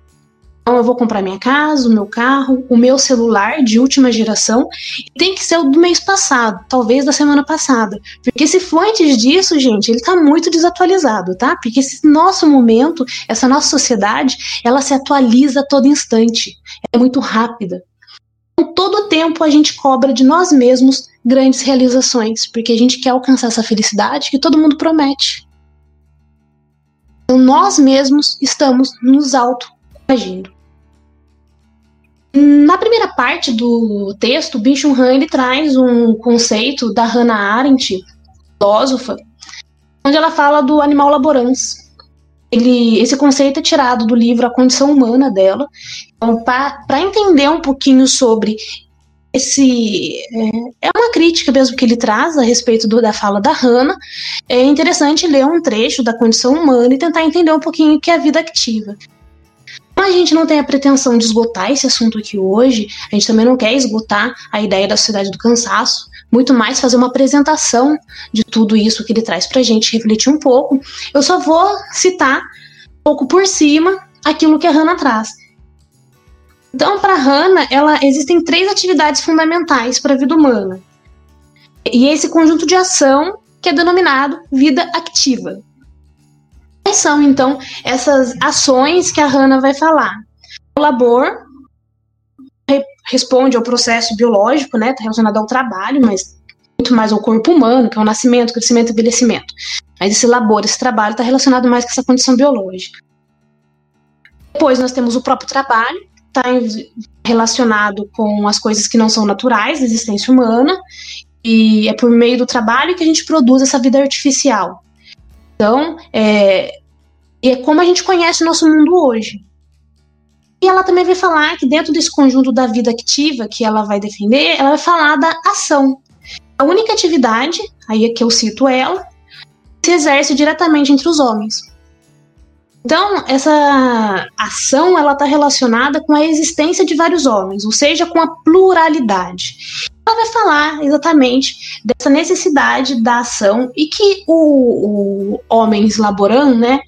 Então, eu vou comprar minha casa, o meu carro, o meu celular de última geração, e tem que ser o do mês passado, talvez da semana passada. Porque se for antes disso, gente, ele está muito desatualizado, tá? Porque esse nosso momento, essa nossa sociedade, ela se atualiza a todo instante. É muito rápida. Então, todo tempo a gente cobra de nós mesmos grandes realizações, porque a gente quer alcançar essa felicidade que todo mundo promete. Então, nós mesmos estamos nos auto-agindo. Na primeira parte do texto, Byung-Chul Han ele traz um conceito da Hannah Arendt, filósofa, onde ela fala do animal laborans. Ele, esse conceito é tirado do livro A Condição Humana dela. Então, para entender um pouquinho sobre esse é, é, uma crítica mesmo que ele traz a respeito do, da fala da Hannah. É interessante ler um trecho da condição humana e tentar entender um pouquinho o que é a vida ativa. Mas a gente não tem a pretensão de esgotar esse assunto aqui hoje, a gente também não quer esgotar a ideia da sociedade do cansaço, muito mais fazer uma apresentação de tudo isso que ele traz para a gente refletir um pouco. Eu só vou citar um pouco por cima aquilo que a Hannah traz. Então, para Hannah, ela existem três atividades fundamentais para a vida humana. E esse conjunto de ação que é denominado vida ativa. Quais são, então, essas ações que a Hannah vai falar? O labor responde ao processo biológico, né? Está relacionado ao trabalho, mas muito mais ao corpo humano, que é o nascimento, crescimento e envelhecimento. Mas esse labor, esse trabalho, está relacionado mais com essa condição biológica. Depois nós temos o próprio trabalho, está relacionado com as coisas que não são naturais da existência humana, e é por meio do trabalho que a gente produz essa vida artificial. Então, é, é como a gente conhece o nosso mundo hoje. E ela também vai falar que dentro desse conjunto da vida ativa que ela vai defender, ela vai falar da ação. A única atividade, aí é que eu cito ela, se exerce diretamente entre os homens. Então, essa ação ela está relacionada com a existência de vários homens, ou seja, com a pluralidade. Ela vai falar exatamente dessa necessidade da ação e que o, o homem laboran, né,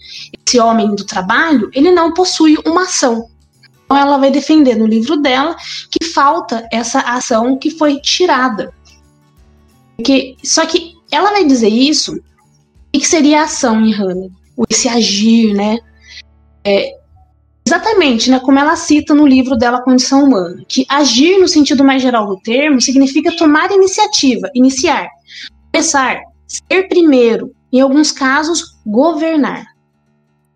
esse homem do trabalho, ele não possui uma ação. Então, ela vai defender no livro dela que falta essa ação que foi tirada. Que, só que ela vai dizer isso, o que seria a ação em Hannah? esse agir, né? É, exatamente, né, como ela cita no livro dela Condição Humana, que agir no sentido mais geral do termo significa tomar iniciativa, iniciar, começar, ser primeiro, em alguns casos, governar.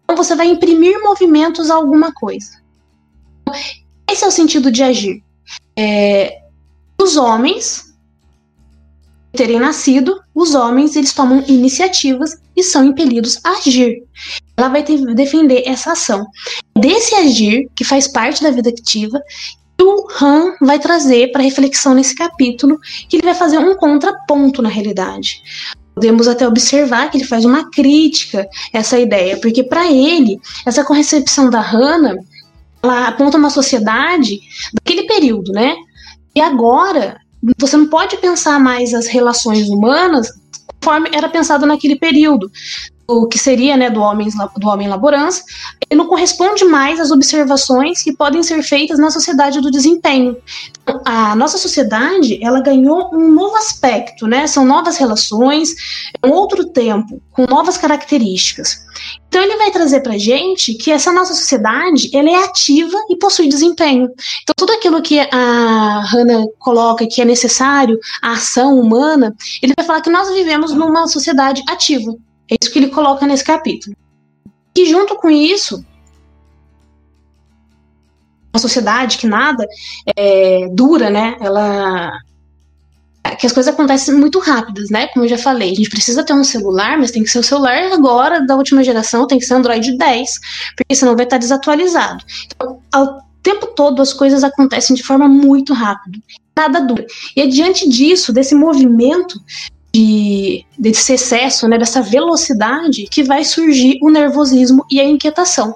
Então você vai imprimir movimentos a alguma coisa. Esse é o sentido de agir. É, os homens terem nascido, os homens eles tomam iniciativas e são impelidos a agir. Ela vai ter, defender essa ação. Desse agir, que faz parte da vida ativa, o Han vai trazer para reflexão nesse capítulo, que ele vai fazer um contraponto na realidade. Podemos até observar que ele faz uma crítica a essa ideia, porque para ele, essa concepção da Hannah, ela aponta uma sociedade daquele período, né? E agora, você não pode pensar mais as relações humanas conforme era pensado naquele período o que seria né, do, homem, do homem laborans, ele não corresponde mais às observações que podem ser feitas na sociedade do desempenho. Então, a nossa sociedade ela ganhou um novo aspecto, né? São novas relações, é um outro tempo, com novas características. Então ele vai trazer para gente que essa nossa sociedade ela é ativa e possui desempenho. Então tudo aquilo que a Hannah coloca que é necessário, a ação humana, ele vai falar que nós vivemos numa sociedade ativa. É isso que ele coloca nesse capítulo. E junto com isso, a sociedade que nada é, dura, né? Ela que as coisas acontecem muito rápidas, né? Como eu já falei, a gente precisa ter um celular, mas tem que ser o celular agora da última geração, tem que ser Android 10, porque senão vai estar desatualizado. Então, ao tempo todo as coisas acontecem de forma muito rápida, nada dura. E é diante disso, desse movimento de, desse excesso, né, dessa velocidade, que vai surgir o nervosismo e a inquietação.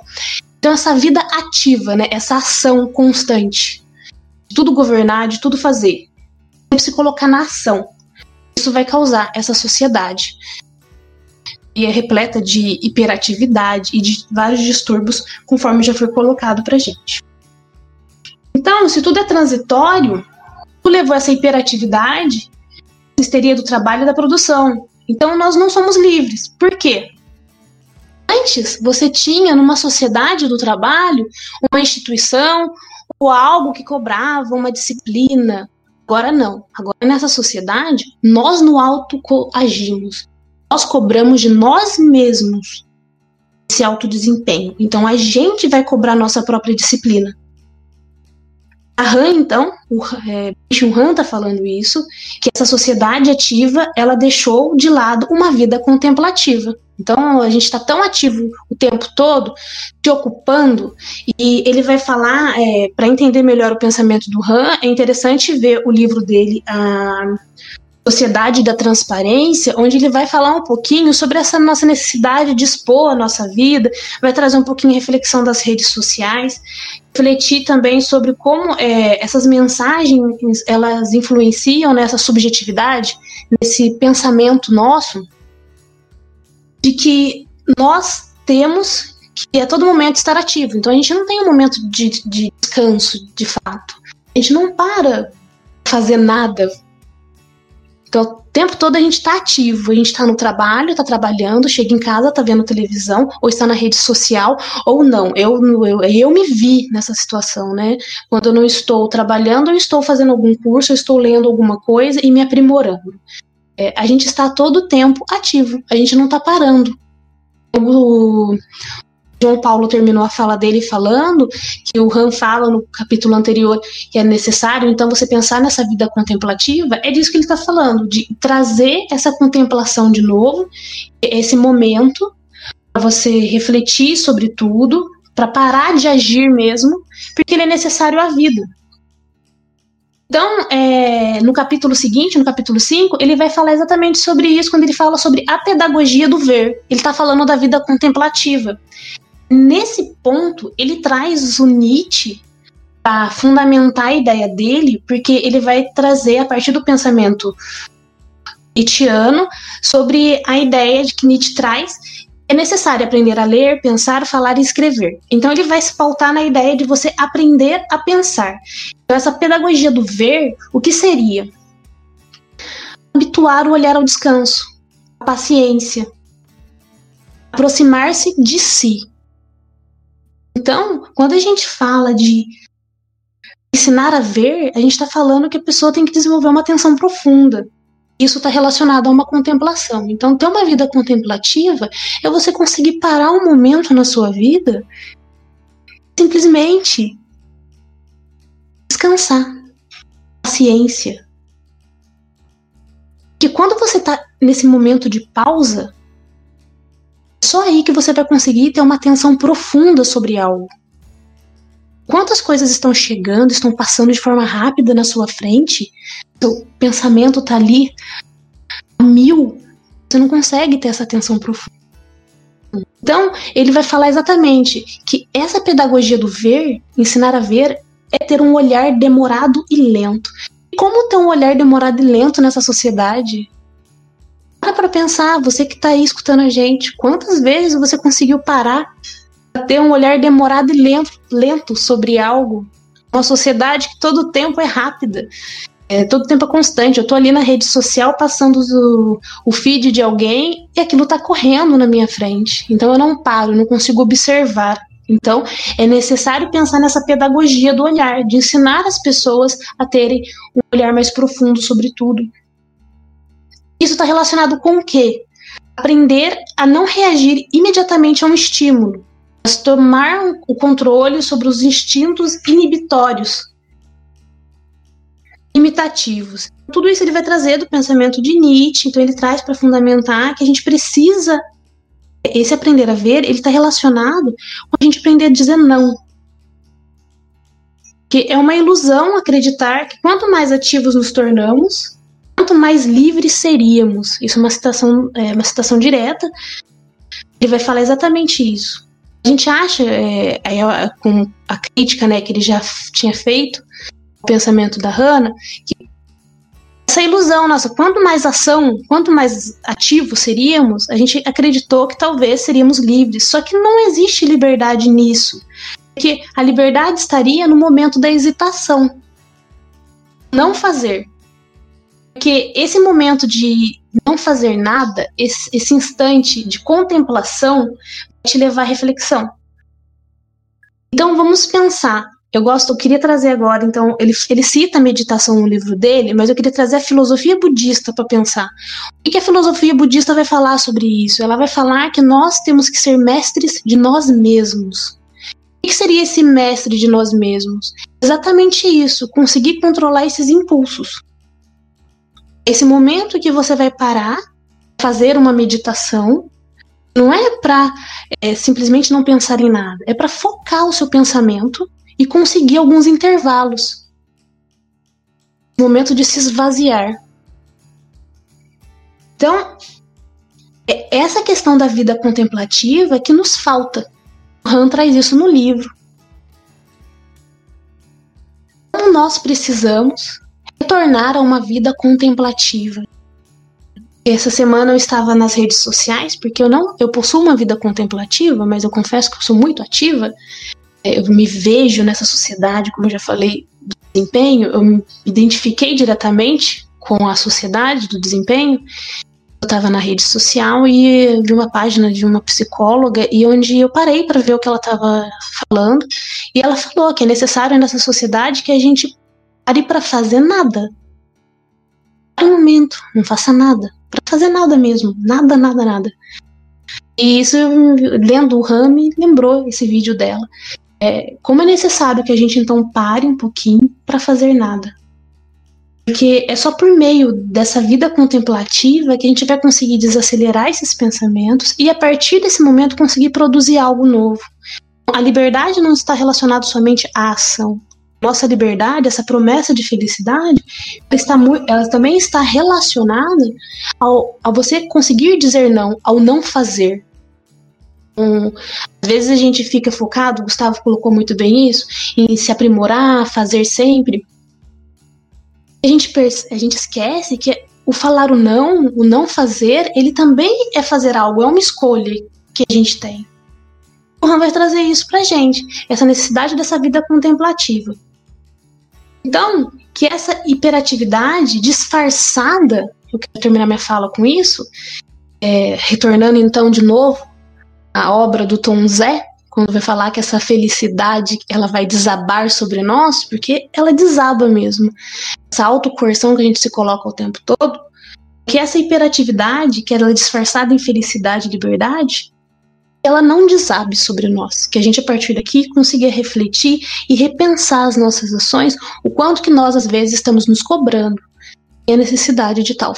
Então, essa vida ativa, né, essa ação constante, de tudo governar, de tudo fazer, se colocar na ação. Isso vai causar essa sociedade. E é repleta de hiperatividade e de vários distúrbios, conforme já foi colocado pra gente. Então, se tudo é transitório, levou essa hiperatividade histeria do trabalho e da produção. Então nós não somos livres. Por quê? Antes você tinha numa sociedade do trabalho uma instituição ou algo que cobrava uma disciplina. Agora não. Agora nessa sociedade nós no alto agimos. Nós cobramos de nós mesmos esse alto desempenho. Então a gente vai cobrar nossa própria disciplina. A Han, então, o é, Han está falando isso, que essa sociedade ativa, ela deixou de lado uma vida contemplativa. Então a gente está tão ativo o tempo todo, se ocupando, e ele vai falar, é, para entender melhor o pensamento do Han, é interessante ver o livro dele, a Sociedade da Transparência, onde ele vai falar um pouquinho sobre essa nossa necessidade de expor a nossa vida, vai trazer um pouquinho reflexão das redes sociais, refletir também sobre como é, essas mensagens elas influenciam nessa subjetividade, nesse pensamento nosso, de que nós temos que a todo momento estar ativo. Então a gente não tem um momento de, de descanso, de fato. A gente não para fazer nada, então, o tempo todo a gente está ativo, a gente está no trabalho, está trabalhando, chega em casa, está vendo televisão, ou está na rede social, ou não. Eu, eu, eu me vi nessa situação, né? Quando eu não estou trabalhando, eu estou fazendo algum curso, eu estou lendo alguma coisa e me aprimorando. É, a gente está todo o tempo ativo, a gente não está parando. O, João Paulo terminou a fala dele falando que o Han fala no capítulo anterior que é necessário, então você pensar nessa vida contemplativa, é disso que ele está falando, de trazer essa contemplação de novo, esse momento, para você refletir sobre tudo, para parar de agir mesmo, porque ele é necessário à vida. Então, é, no capítulo seguinte, no capítulo 5, ele vai falar exatamente sobre isso quando ele fala sobre a pedagogia do ver. Ele está falando da vida contemplativa. Nesse ponto, ele traz o Nietzsche para fundamentar a ideia dele, porque ele vai trazer a partir do pensamento nietzscheano sobre a ideia de que Nietzsche traz é necessário aprender a ler, pensar, falar e escrever. Então ele vai se pautar na ideia de você aprender a pensar. Então essa pedagogia do ver, o que seria? Habituar o olhar ao descanso, a paciência, aproximar-se de si. Então, quando a gente fala de ensinar a ver, a gente está falando que a pessoa tem que desenvolver uma atenção profunda. Isso está relacionado a uma contemplação. Então, ter uma vida contemplativa é você conseguir parar um momento na sua vida, simplesmente descansar, paciência. Que quando você está nesse momento de pausa, só aí que você vai conseguir ter uma atenção profunda sobre algo. Quantas coisas estão chegando, estão passando de forma rápida na sua frente, seu pensamento está ali a mil, você não consegue ter essa atenção profunda. Então, ele vai falar exatamente que essa pedagogia do ver, ensinar a ver, é ter um olhar demorado e lento. E como ter um olhar demorado e lento nessa sociedade? Para para pensar, você que está aí escutando a gente, quantas vezes você conseguiu parar para ter um olhar demorado e lento, lento sobre algo? Uma sociedade que todo tempo é rápida. É, todo tempo é constante. Eu tô ali na rede social passando o, o feed de alguém e aquilo tá correndo na minha frente. Então eu não paro, não consigo observar. Então é necessário pensar nessa pedagogia do olhar, de ensinar as pessoas a terem um olhar mais profundo sobre tudo. Isso está relacionado com o quê? Aprender a não reagir imediatamente a um estímulo, mas tomar o controle sobre os instintos inibitórios, imitativos. Tudo isso ele vai trazer do pensamento de Nietzsche, então ele traz para fundamentar que a gente precisa esse aprender a ver, ele está relacionado com a gente aprender a dizer não. Que é uma ilusão acreditar que quanto mais ativos nos tornamos, quanto mais livres seríamos. Isso é uma citação, é uma citação direta. Ele vai falar exatamente isso. A gente acha, é, é, com a crítica né, que ele já tinha feito, o pensamento da Hannah, que essa ilusão nossa, quanto mais ação, quanto mais ativos seríamos, a gente acreditou que talvez seríamos livres. Só que não existe liberdade nisso. Porque a liberdade estaria no momento da hesitação. Não fazer. Porque esse momento de não fazer nada, esse, esse instante de contemplação, vai te levar à reflexão. Então vamos pensar. Eu gosto, eu queria trazer agora, então, ele, ele cita a meditação no livro dele, mas eu queria trazer a filosofia budista para pensar. O que a filosofia budista vai falar sobre isso? Ela vai falar que nós temos que ser mestres de nós mesmos. O que seria esse mestre de nós mesmos? Exatamente isso, conseguir controlar esses impulsos esse momento que você vai parar, fazer uma meditação, Não é para é, simplesmente não pensar em nada, é para focar o seu pensamento e conseguir alguns intervalos. Momento de se esvaziar. Então, é essa questão da vida contemplativa que nos falta. O Han traz isso no livro. Como nós precisamos retornar a uma vida contemplativa. Essa semana eu estava nas redes sociais, porque eu não, eu possuo uma vida contemplativa, mas eu confesso que eu sou muito ativa. É, eu me vejo nessa sociedade, como eu já falei, do desempenho, eu me identifiquei diretamente com a sociedade do desempenho. Eu estava na rede social e vi uma página de uma psicóloga e onde eu parei para ver o que ela estava falando e ela falou que é necessário nessa sociedade que a gente pare para fazer nada. Para um momento, não faça nada para fazer nada mesmo, nada, nada, nada. E isso, lendo o Rami, lembrou esse vídeo dela. É, como é necessário que a gente então pare um pouquinho para fazer nada. Porque é só por meio dessa vida contemplativa que a gente vai conseguir desacelerar esses pensamentos e a partir desse momento conseguir produzir algo novo. A liberdade não está relacionada somente à ação, nossa liberdade, essa promessa de felicidade, ela, está muito, ela também está relacionada ao, ao você conseguir dizer não, ao não fazer. Um, às vezes a gente fica focado, o Gustavo colocou muito bem isso, em se aprimorar, fazer sempre. A gente, a gente esquece que o falar o não, o não fazer, ele também é fazer algo, é uma escolha que a gente tem. O Han vai trazer isso pra gente, essa necessidade dessa vida contemplativa. Então, que essa hiperatividade disfarçada, eu quero terminar minha fala com isso, é, retornando então de novo à obra do Tom Zé, quando vai falar que essa felicidade ela vai desabar sobre nós, porque ela desaba mesmo. Essa autocoerção que a gente se coloca o tempo todo, que essa hiperatividade, que ela é disfarçada em felicidade e liberdade, ela não desabe sobre nós, que a gente a partir daqui consiga refletir e repensar as nossas ações, o quanto que nós às vezes estamos nos cobrando e a necessidade de tal.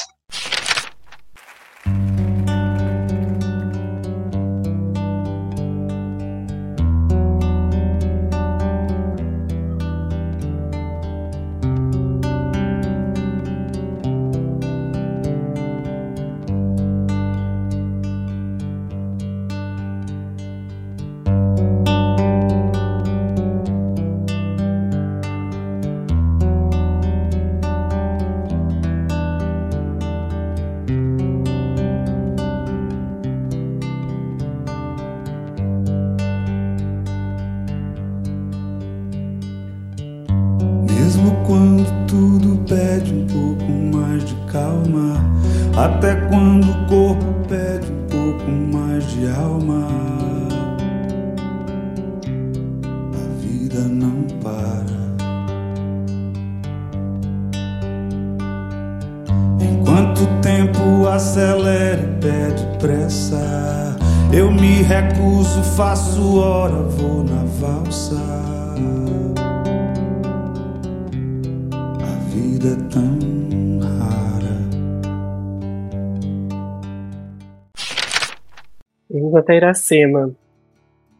A Iracema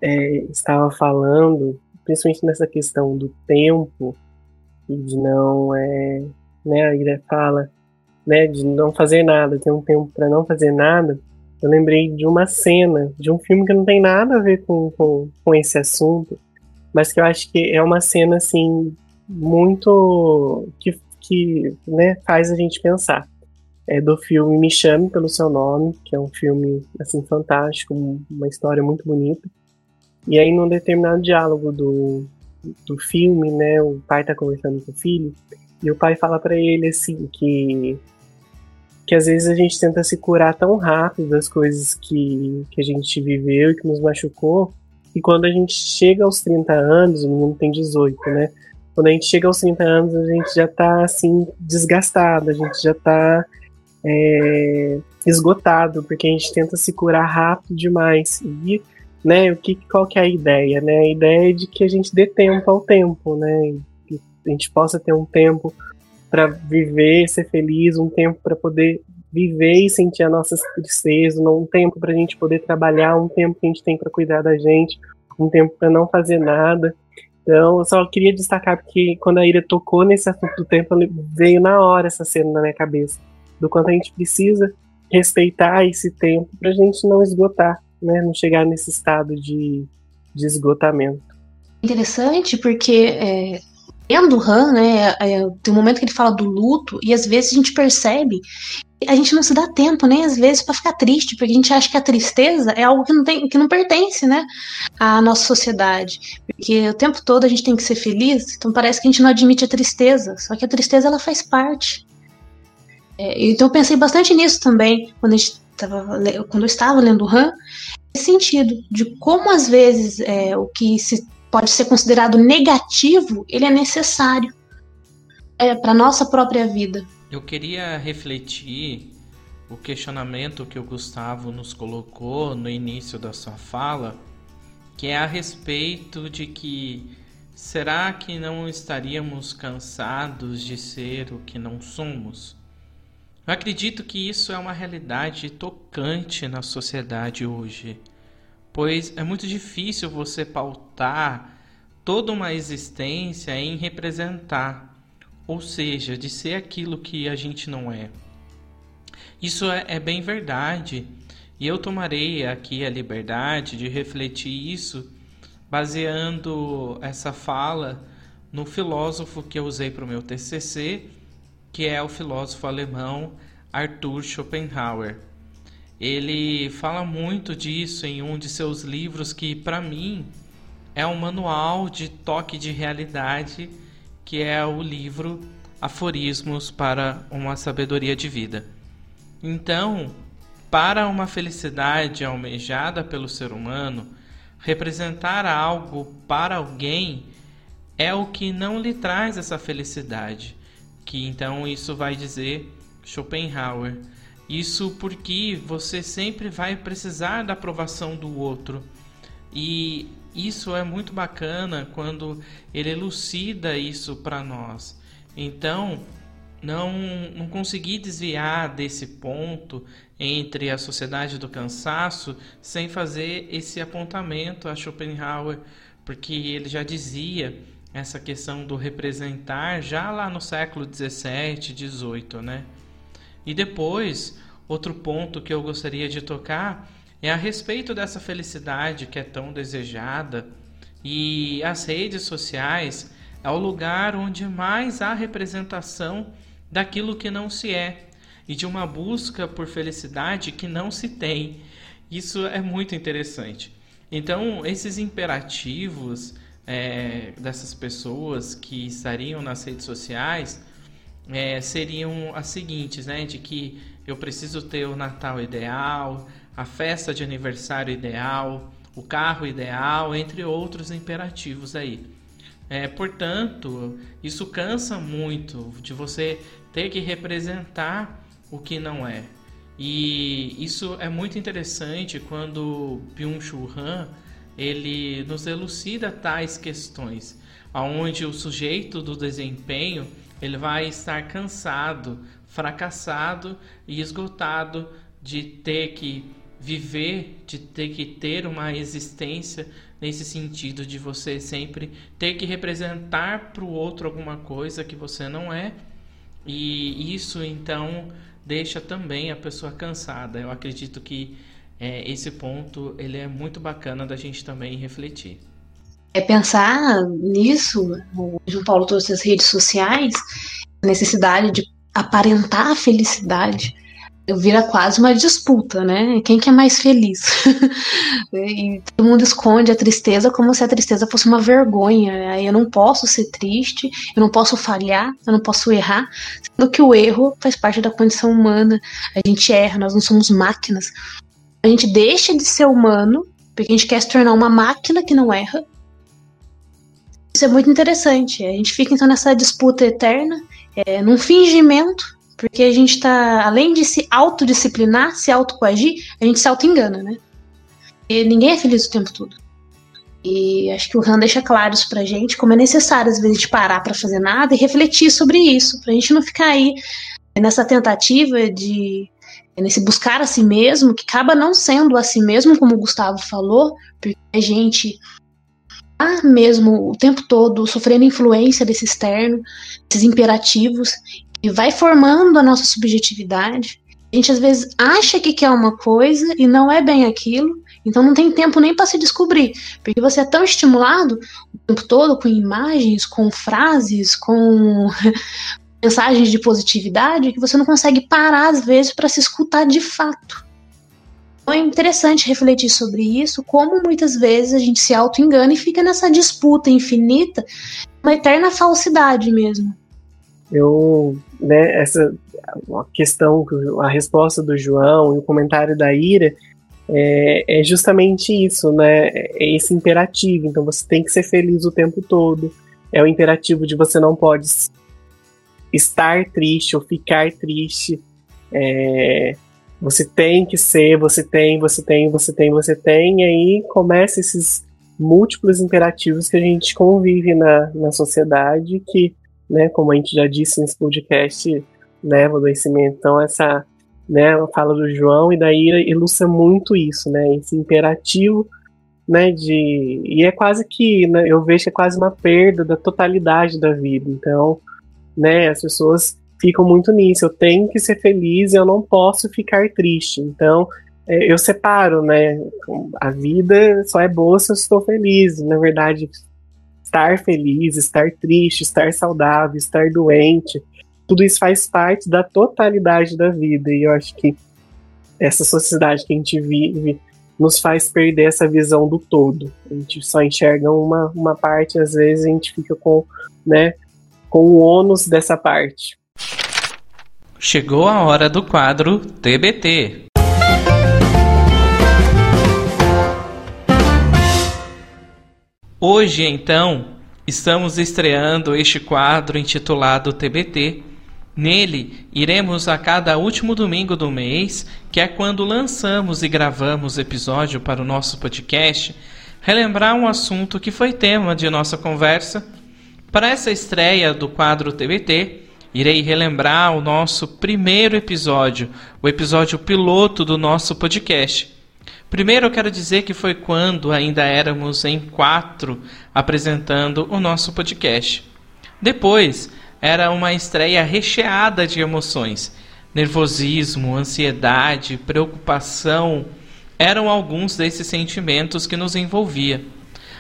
é, estava falando, principalmente nessa questão do tempo e de não, é, né, a Ira fala, né, de não fazer nada, ter um tempo para não fazer nada eu lembrei de uma cena de um filme que não tem nada a ver com, com, com esse assunto, mas que eu acho que é uma cena assim muito que, que né, faz a gente pensar. É do filme Me Chame pelo Seu Nome, que é um filme assim fantástico, uma história muito bonita. E aí num determinado diálogo do, do filme, né, o pai está conversando com o filho e o pai fala para ele assim que que às vezes a gente tenta se curar tão rápido das coisas que, que a gente viveu e que nos machucou, e quando a gente chega aos 30 anos, o menino tem 18, né? Quando a gente chega aos 30 anos, a gente já tá assim, desgastado, a gente já tá é, esgotado, porque a gente tenta se curar rápido demais. E, né, o que, qual que é a ideia, né? A ideia é de que a gente dê tempo ao tempo, né? Que a gente possa ter um tempo para viver, ser feliz, um tempo para poder viver e sentir a nossa tristeza, um tempo para a gente poder trabalhar, um tempo que a gente tem para cuidar da gente, um tempo para não fazer nada. Então, eu só queria destacar porque quando a Ira tocou nesse assunto do tempo, veio na hora essa cena na minha cabeça, do quanto a gente precisa respeitar esse tempo para a gente não esgotar, né, não chegar nesse estado de, de esgotamento. Interessante porque é, lendo Han, né, é, tem um momento que ele fala do luto e às vezes a gente percebe a gente não se dá tempo nem às vezes para ficar triste, porque a gente acha que a tristeza é algo que não tem, que não pertence, né, à nossa sociedade. Porque o tempo todo a gente tem que ser feliz, então parece que a gente não admite a tristeza. Só que a tristeza ela faz parte. É, então eu pensei bastante nisso também quando a gente tava, quando eu estava lendo Han, nesse sentido de como às vezes é, o que se pode ser considerado negativo, ele é necessário é, para nossa própria vida. Eu queria refletir o questionamento que o Gustavo nos colocou no início da sua fala, que é a respeito de que será que não estaríamos cansados de ser o que não somos? Eu acredito que isso é uma realidade tocante na sociedade hoje pois é muito difícil você pautar toda uma existência em representar, ou seja, de ser aquilo que a gente não é. Isso é, é bem verdade, e eu tomarei aqui a liberdade de refletir isso baseando essa fala no filósofo que eu usei para o meu TCC, que é o filósofo alemão Arthur Schopenhauer. Ele fala muito disso em um de seus livros que para mim é um manual de toque de realidade, que é o livro Aforismos para uma sabedoria de vida. Então, para uma felicidade almejada pelo ser humano, representar algo para alguém é o que não lhe traz essa felicidade. Que então isso vai dizer Schopenhauer isso porque você sempre vai precisar da aprovação do outro. E isso é muito bacana quando ele elucida isso para nós. Então, não, não consegui desviar desse ponto entre a sociedade do cansaço sem fazer esse apontamento a Schopenhauer, porque ele já dizia essa questão do representar já lá no século 17, 18, né? E depois, outro ponto que eu gostaria de tocar é a respeito dessa felicidade que é tão desejada. E as redes sociais é o lugar onde mais há representação daquilo que não se é e de uma busca por felicidade que não se tem. Isso é muito interessante. Então, esses imperativos é, dessas pessoas que estariam nas redes sociais é, seriam as seguintes, né? De que eu preciso ter o Natal ideal, a festa de aniversário ideal, o carro ideal, entre outros imperativos aí. É, portanto, isso cansa muito de você ter que representar o que não é. E isso é muito interessante quando Byung-Chul Han ele nos elucida tais questões, aonde o sujeito do desempenho ele vai estar cansado, fracassado e esgotado de ter que viver, de ter que ter uma existência nesse sentido de você sempre ter que representar para o outro alguma coisa que você não é. E isso então deixa também a pessoa cansada. Eu acredito que é, esse ponto ele é muito bacana da gente também refletir é pensar nisso, o João Paulo trouxe as redes sociais, a necessidade de aparentar a felicidade, vira quase uma disputa, né? Quem que é mais feliz? e todo mundo esconde a tristeza como se a tristeza fosse uma vergonha. Aí eu não posso ser triste, eu não posso falhar, eu não posso errar, sendo que o erro faz parte da condição humana. A gente erra, nós não somos máquinas. A gente deixa de ser humano porque a gente quer se tornar uma máquina que não erra isso é muito interessante. A gente fica então nessa disputa eterna, é, num fingimento, porque a gente está, além de se autodisciplinar, se autocoagir, a gente se auto-engana, né? E ninguém é feliz o tempo todo. E acho que o Han deixa claro isso pra gente, como é necessário às vezes de parar para fazer nada e refletir sobre isso, pra gente não ficar aí nessa tentativa de nesse buscar a si mesmo, que acaba não sendo a si mesmo, como o Gustavo falou, porque a gente tá mesmo o tempo todo sofrendo influência desse externo, esses imperativos, que vai formando a nossa subjetividade. A gente às vezes acha que quer uma coisa e não é bem aquilo, então não tem tempo nem para se descobrir, porque você é tão estimulado o tempo todo com imagens, com frases, com mensagens de positividade que você não consegue parar às vezes para se escutar de fato. Então é interessante refletir sobre isso, como muitas vezes a gente se auto-engana e fica nessa disputa infinita, uma eterna falsidade mesmo. Eu, né, essa a questão, a resposta do João e o comentário da Ira é, é justamente isso, né? É esse imperativo. Então você tem que ser feliz o tempo todo. É o imperativo de você não pode estar triste ou ficar triste. É, você tem que ser, você tem, você tem, você tem, você tem, e aí começa esses múltiplos imperativos que a gente convive na, na sociedade, que, né, como a gente já disse nesse podcast, leva ao adoecimento. Então, essa né, fala do João e daí ilustra muito isso, né, esse imperativo, né, de e é quase que, né, eu vejo que é quase uma perda da totalidade da vida. Então, né, as pessoas ficam muito nisso. Eu tenho que ser feliz, eu não posso ficar triste. Então, é, eu separo, né? A vida só é boa se eu estou feliz. Na verdade, estar feliz, estar triste, estar saudável, estar doente, tudo isso faz parte da totalidade da vida. E eu acho que essa sociedade que a gente vive nos faz perder essa visão do todo. A gente só enxerga uma, uma parte, às vezes a gente fica com, né, com o ônus dessa parte. Chegou a hora do quadro TBT. Hoje, então, estamos estreando este quadro intitulado TBT. Nele, iremos a cada último domingo do mês, que é quando lançamos e gravamos episódio para o nosso podcast, relembrar um assunto que foi tema de nossa conversa. Para essa estreia do quadro TBT, irei relembrar o nosso primeiro episódio, o episódio piloto do nosso podcast. Primeiro eu quero dizer que foi quando ainda éramos em quatro apresentando o nosso podcast. Depois, era uma estreia recheada de emoções. Nervosismo, ansiedade, preocupação eram alguns desses sentimentos que nos envolvia.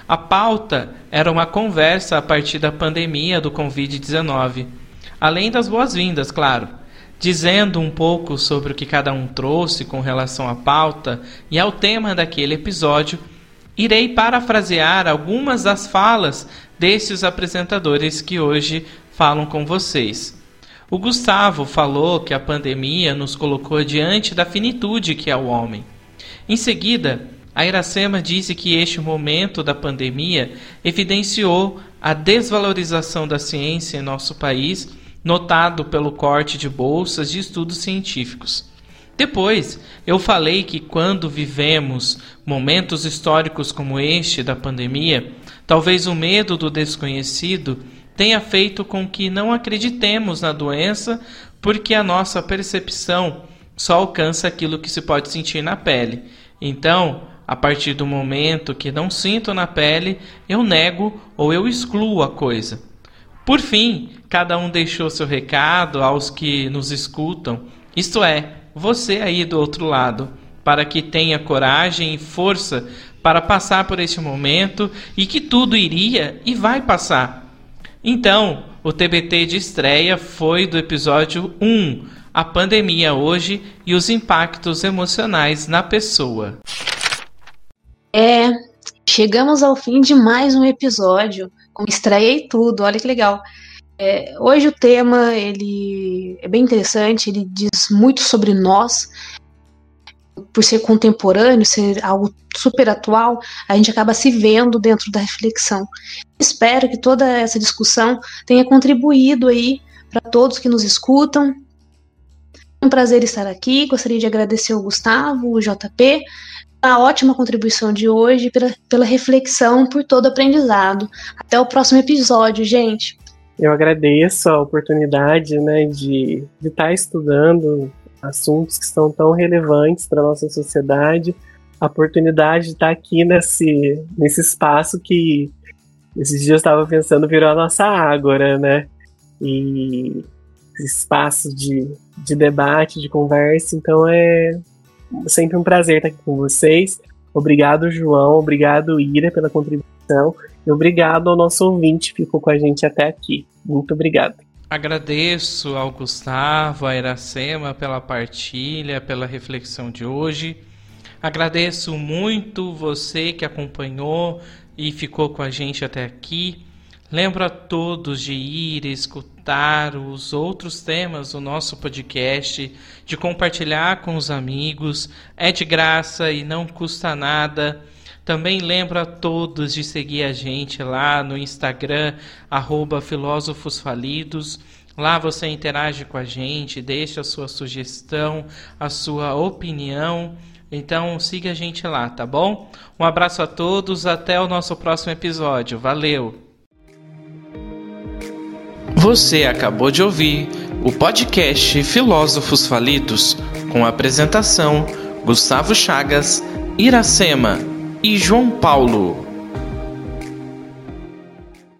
A pauta era uma conversa a partir da pandemia do Covid-19 além das boas-vindas, claro, dizendo um pouco sobre o que cada um trouxe com relação à pauta e ao tema daquele episódio, irei parafrasear algumas das falas desses apresentadores que hoje falam com vocês. O Gustavo falou que a pandemia nos colocou diante da finitude que é o homem. Em seguida, a Iracema disse que este momento da pandemia evidenciou a desvalorização da ciência em nosso país notado pelo corte de bolsas de estudos científicos. Depois, eu falei que quando vivemos momentos históricos como este da pandemia, talvez o medo do desconhecido tenha feito com que não acreditemos na doença, porque a nossa percepção só alcança aquilo que se pode sentir na pele. Então, a partir do momento que não sinto na pele, eu nego ou eu excluo a coisa. Por fim, cada um deixou seu recado aos que nos escutam, isto é, você aí do outro lado, para que tenha coragem e força para passar por este momento e que tudo iria e vai passar. Então, o TBT de estreia foi do episódio 1, a pandemia hoje e os impactos emocionais na pessoa. É, chegamos ao fim de mais um episódio com estreia e tudo, olha que legal. É, hoje o tema ele é bem interessante, ele diz muito sobre nós, por ser contemporâneo, ser algo super atual, a gente acaba se vendo dentro da reflexão. Espero que toda essa discussão tenha contribuído aí para todos que nos escutam. É um prazer estar aqui. Gostaria de agradecer ao Gustavo, o JP, a ótima contribuição de hoje, pela, pela reflexão, por todo aprendizado. Até o próximo episódio, gente. Eu agradeço a oportunidade né, de estar estudando assuntos que são tão relevantes para nossa sociedade, a oportunidade de estar aqui nesse, nesse espaço que esses dias eu estava pensando virou a nossa ágora, né? E espaço de, de debate, de conversa, então é sempre um prazer estar aqui com vocês. Obrigado, João, obrigado, Ira, pela contribuição, e obrigado ao nosso ouvinte que ficou com a gente até aqui. Muito obrigado. Agradeço ao Gustavo, a Iracema pela partilha, pela reflexão de hoje. Agradeço muito você que acompanhou e ficou com a gente até aqui. Lembro a todos de ir escutar os outros temas do nosso podcast, de compartilhar com os amigos. É de graça e não custa nada. Também lembro a todos de seguir a gente lá no Instagram, arroba Filósofos Falidos. Lá você interage com a gente, deixa a sua sugestão, a sua opinião. Então siga a gente lá, tá bom? Um abraço a todos, até o nosso próximo episódio. Valeu! Você acabou de ouvir o podcast Filósofos Falidos, com apresentação Gustavo Chagas, Iracema e João Paulo.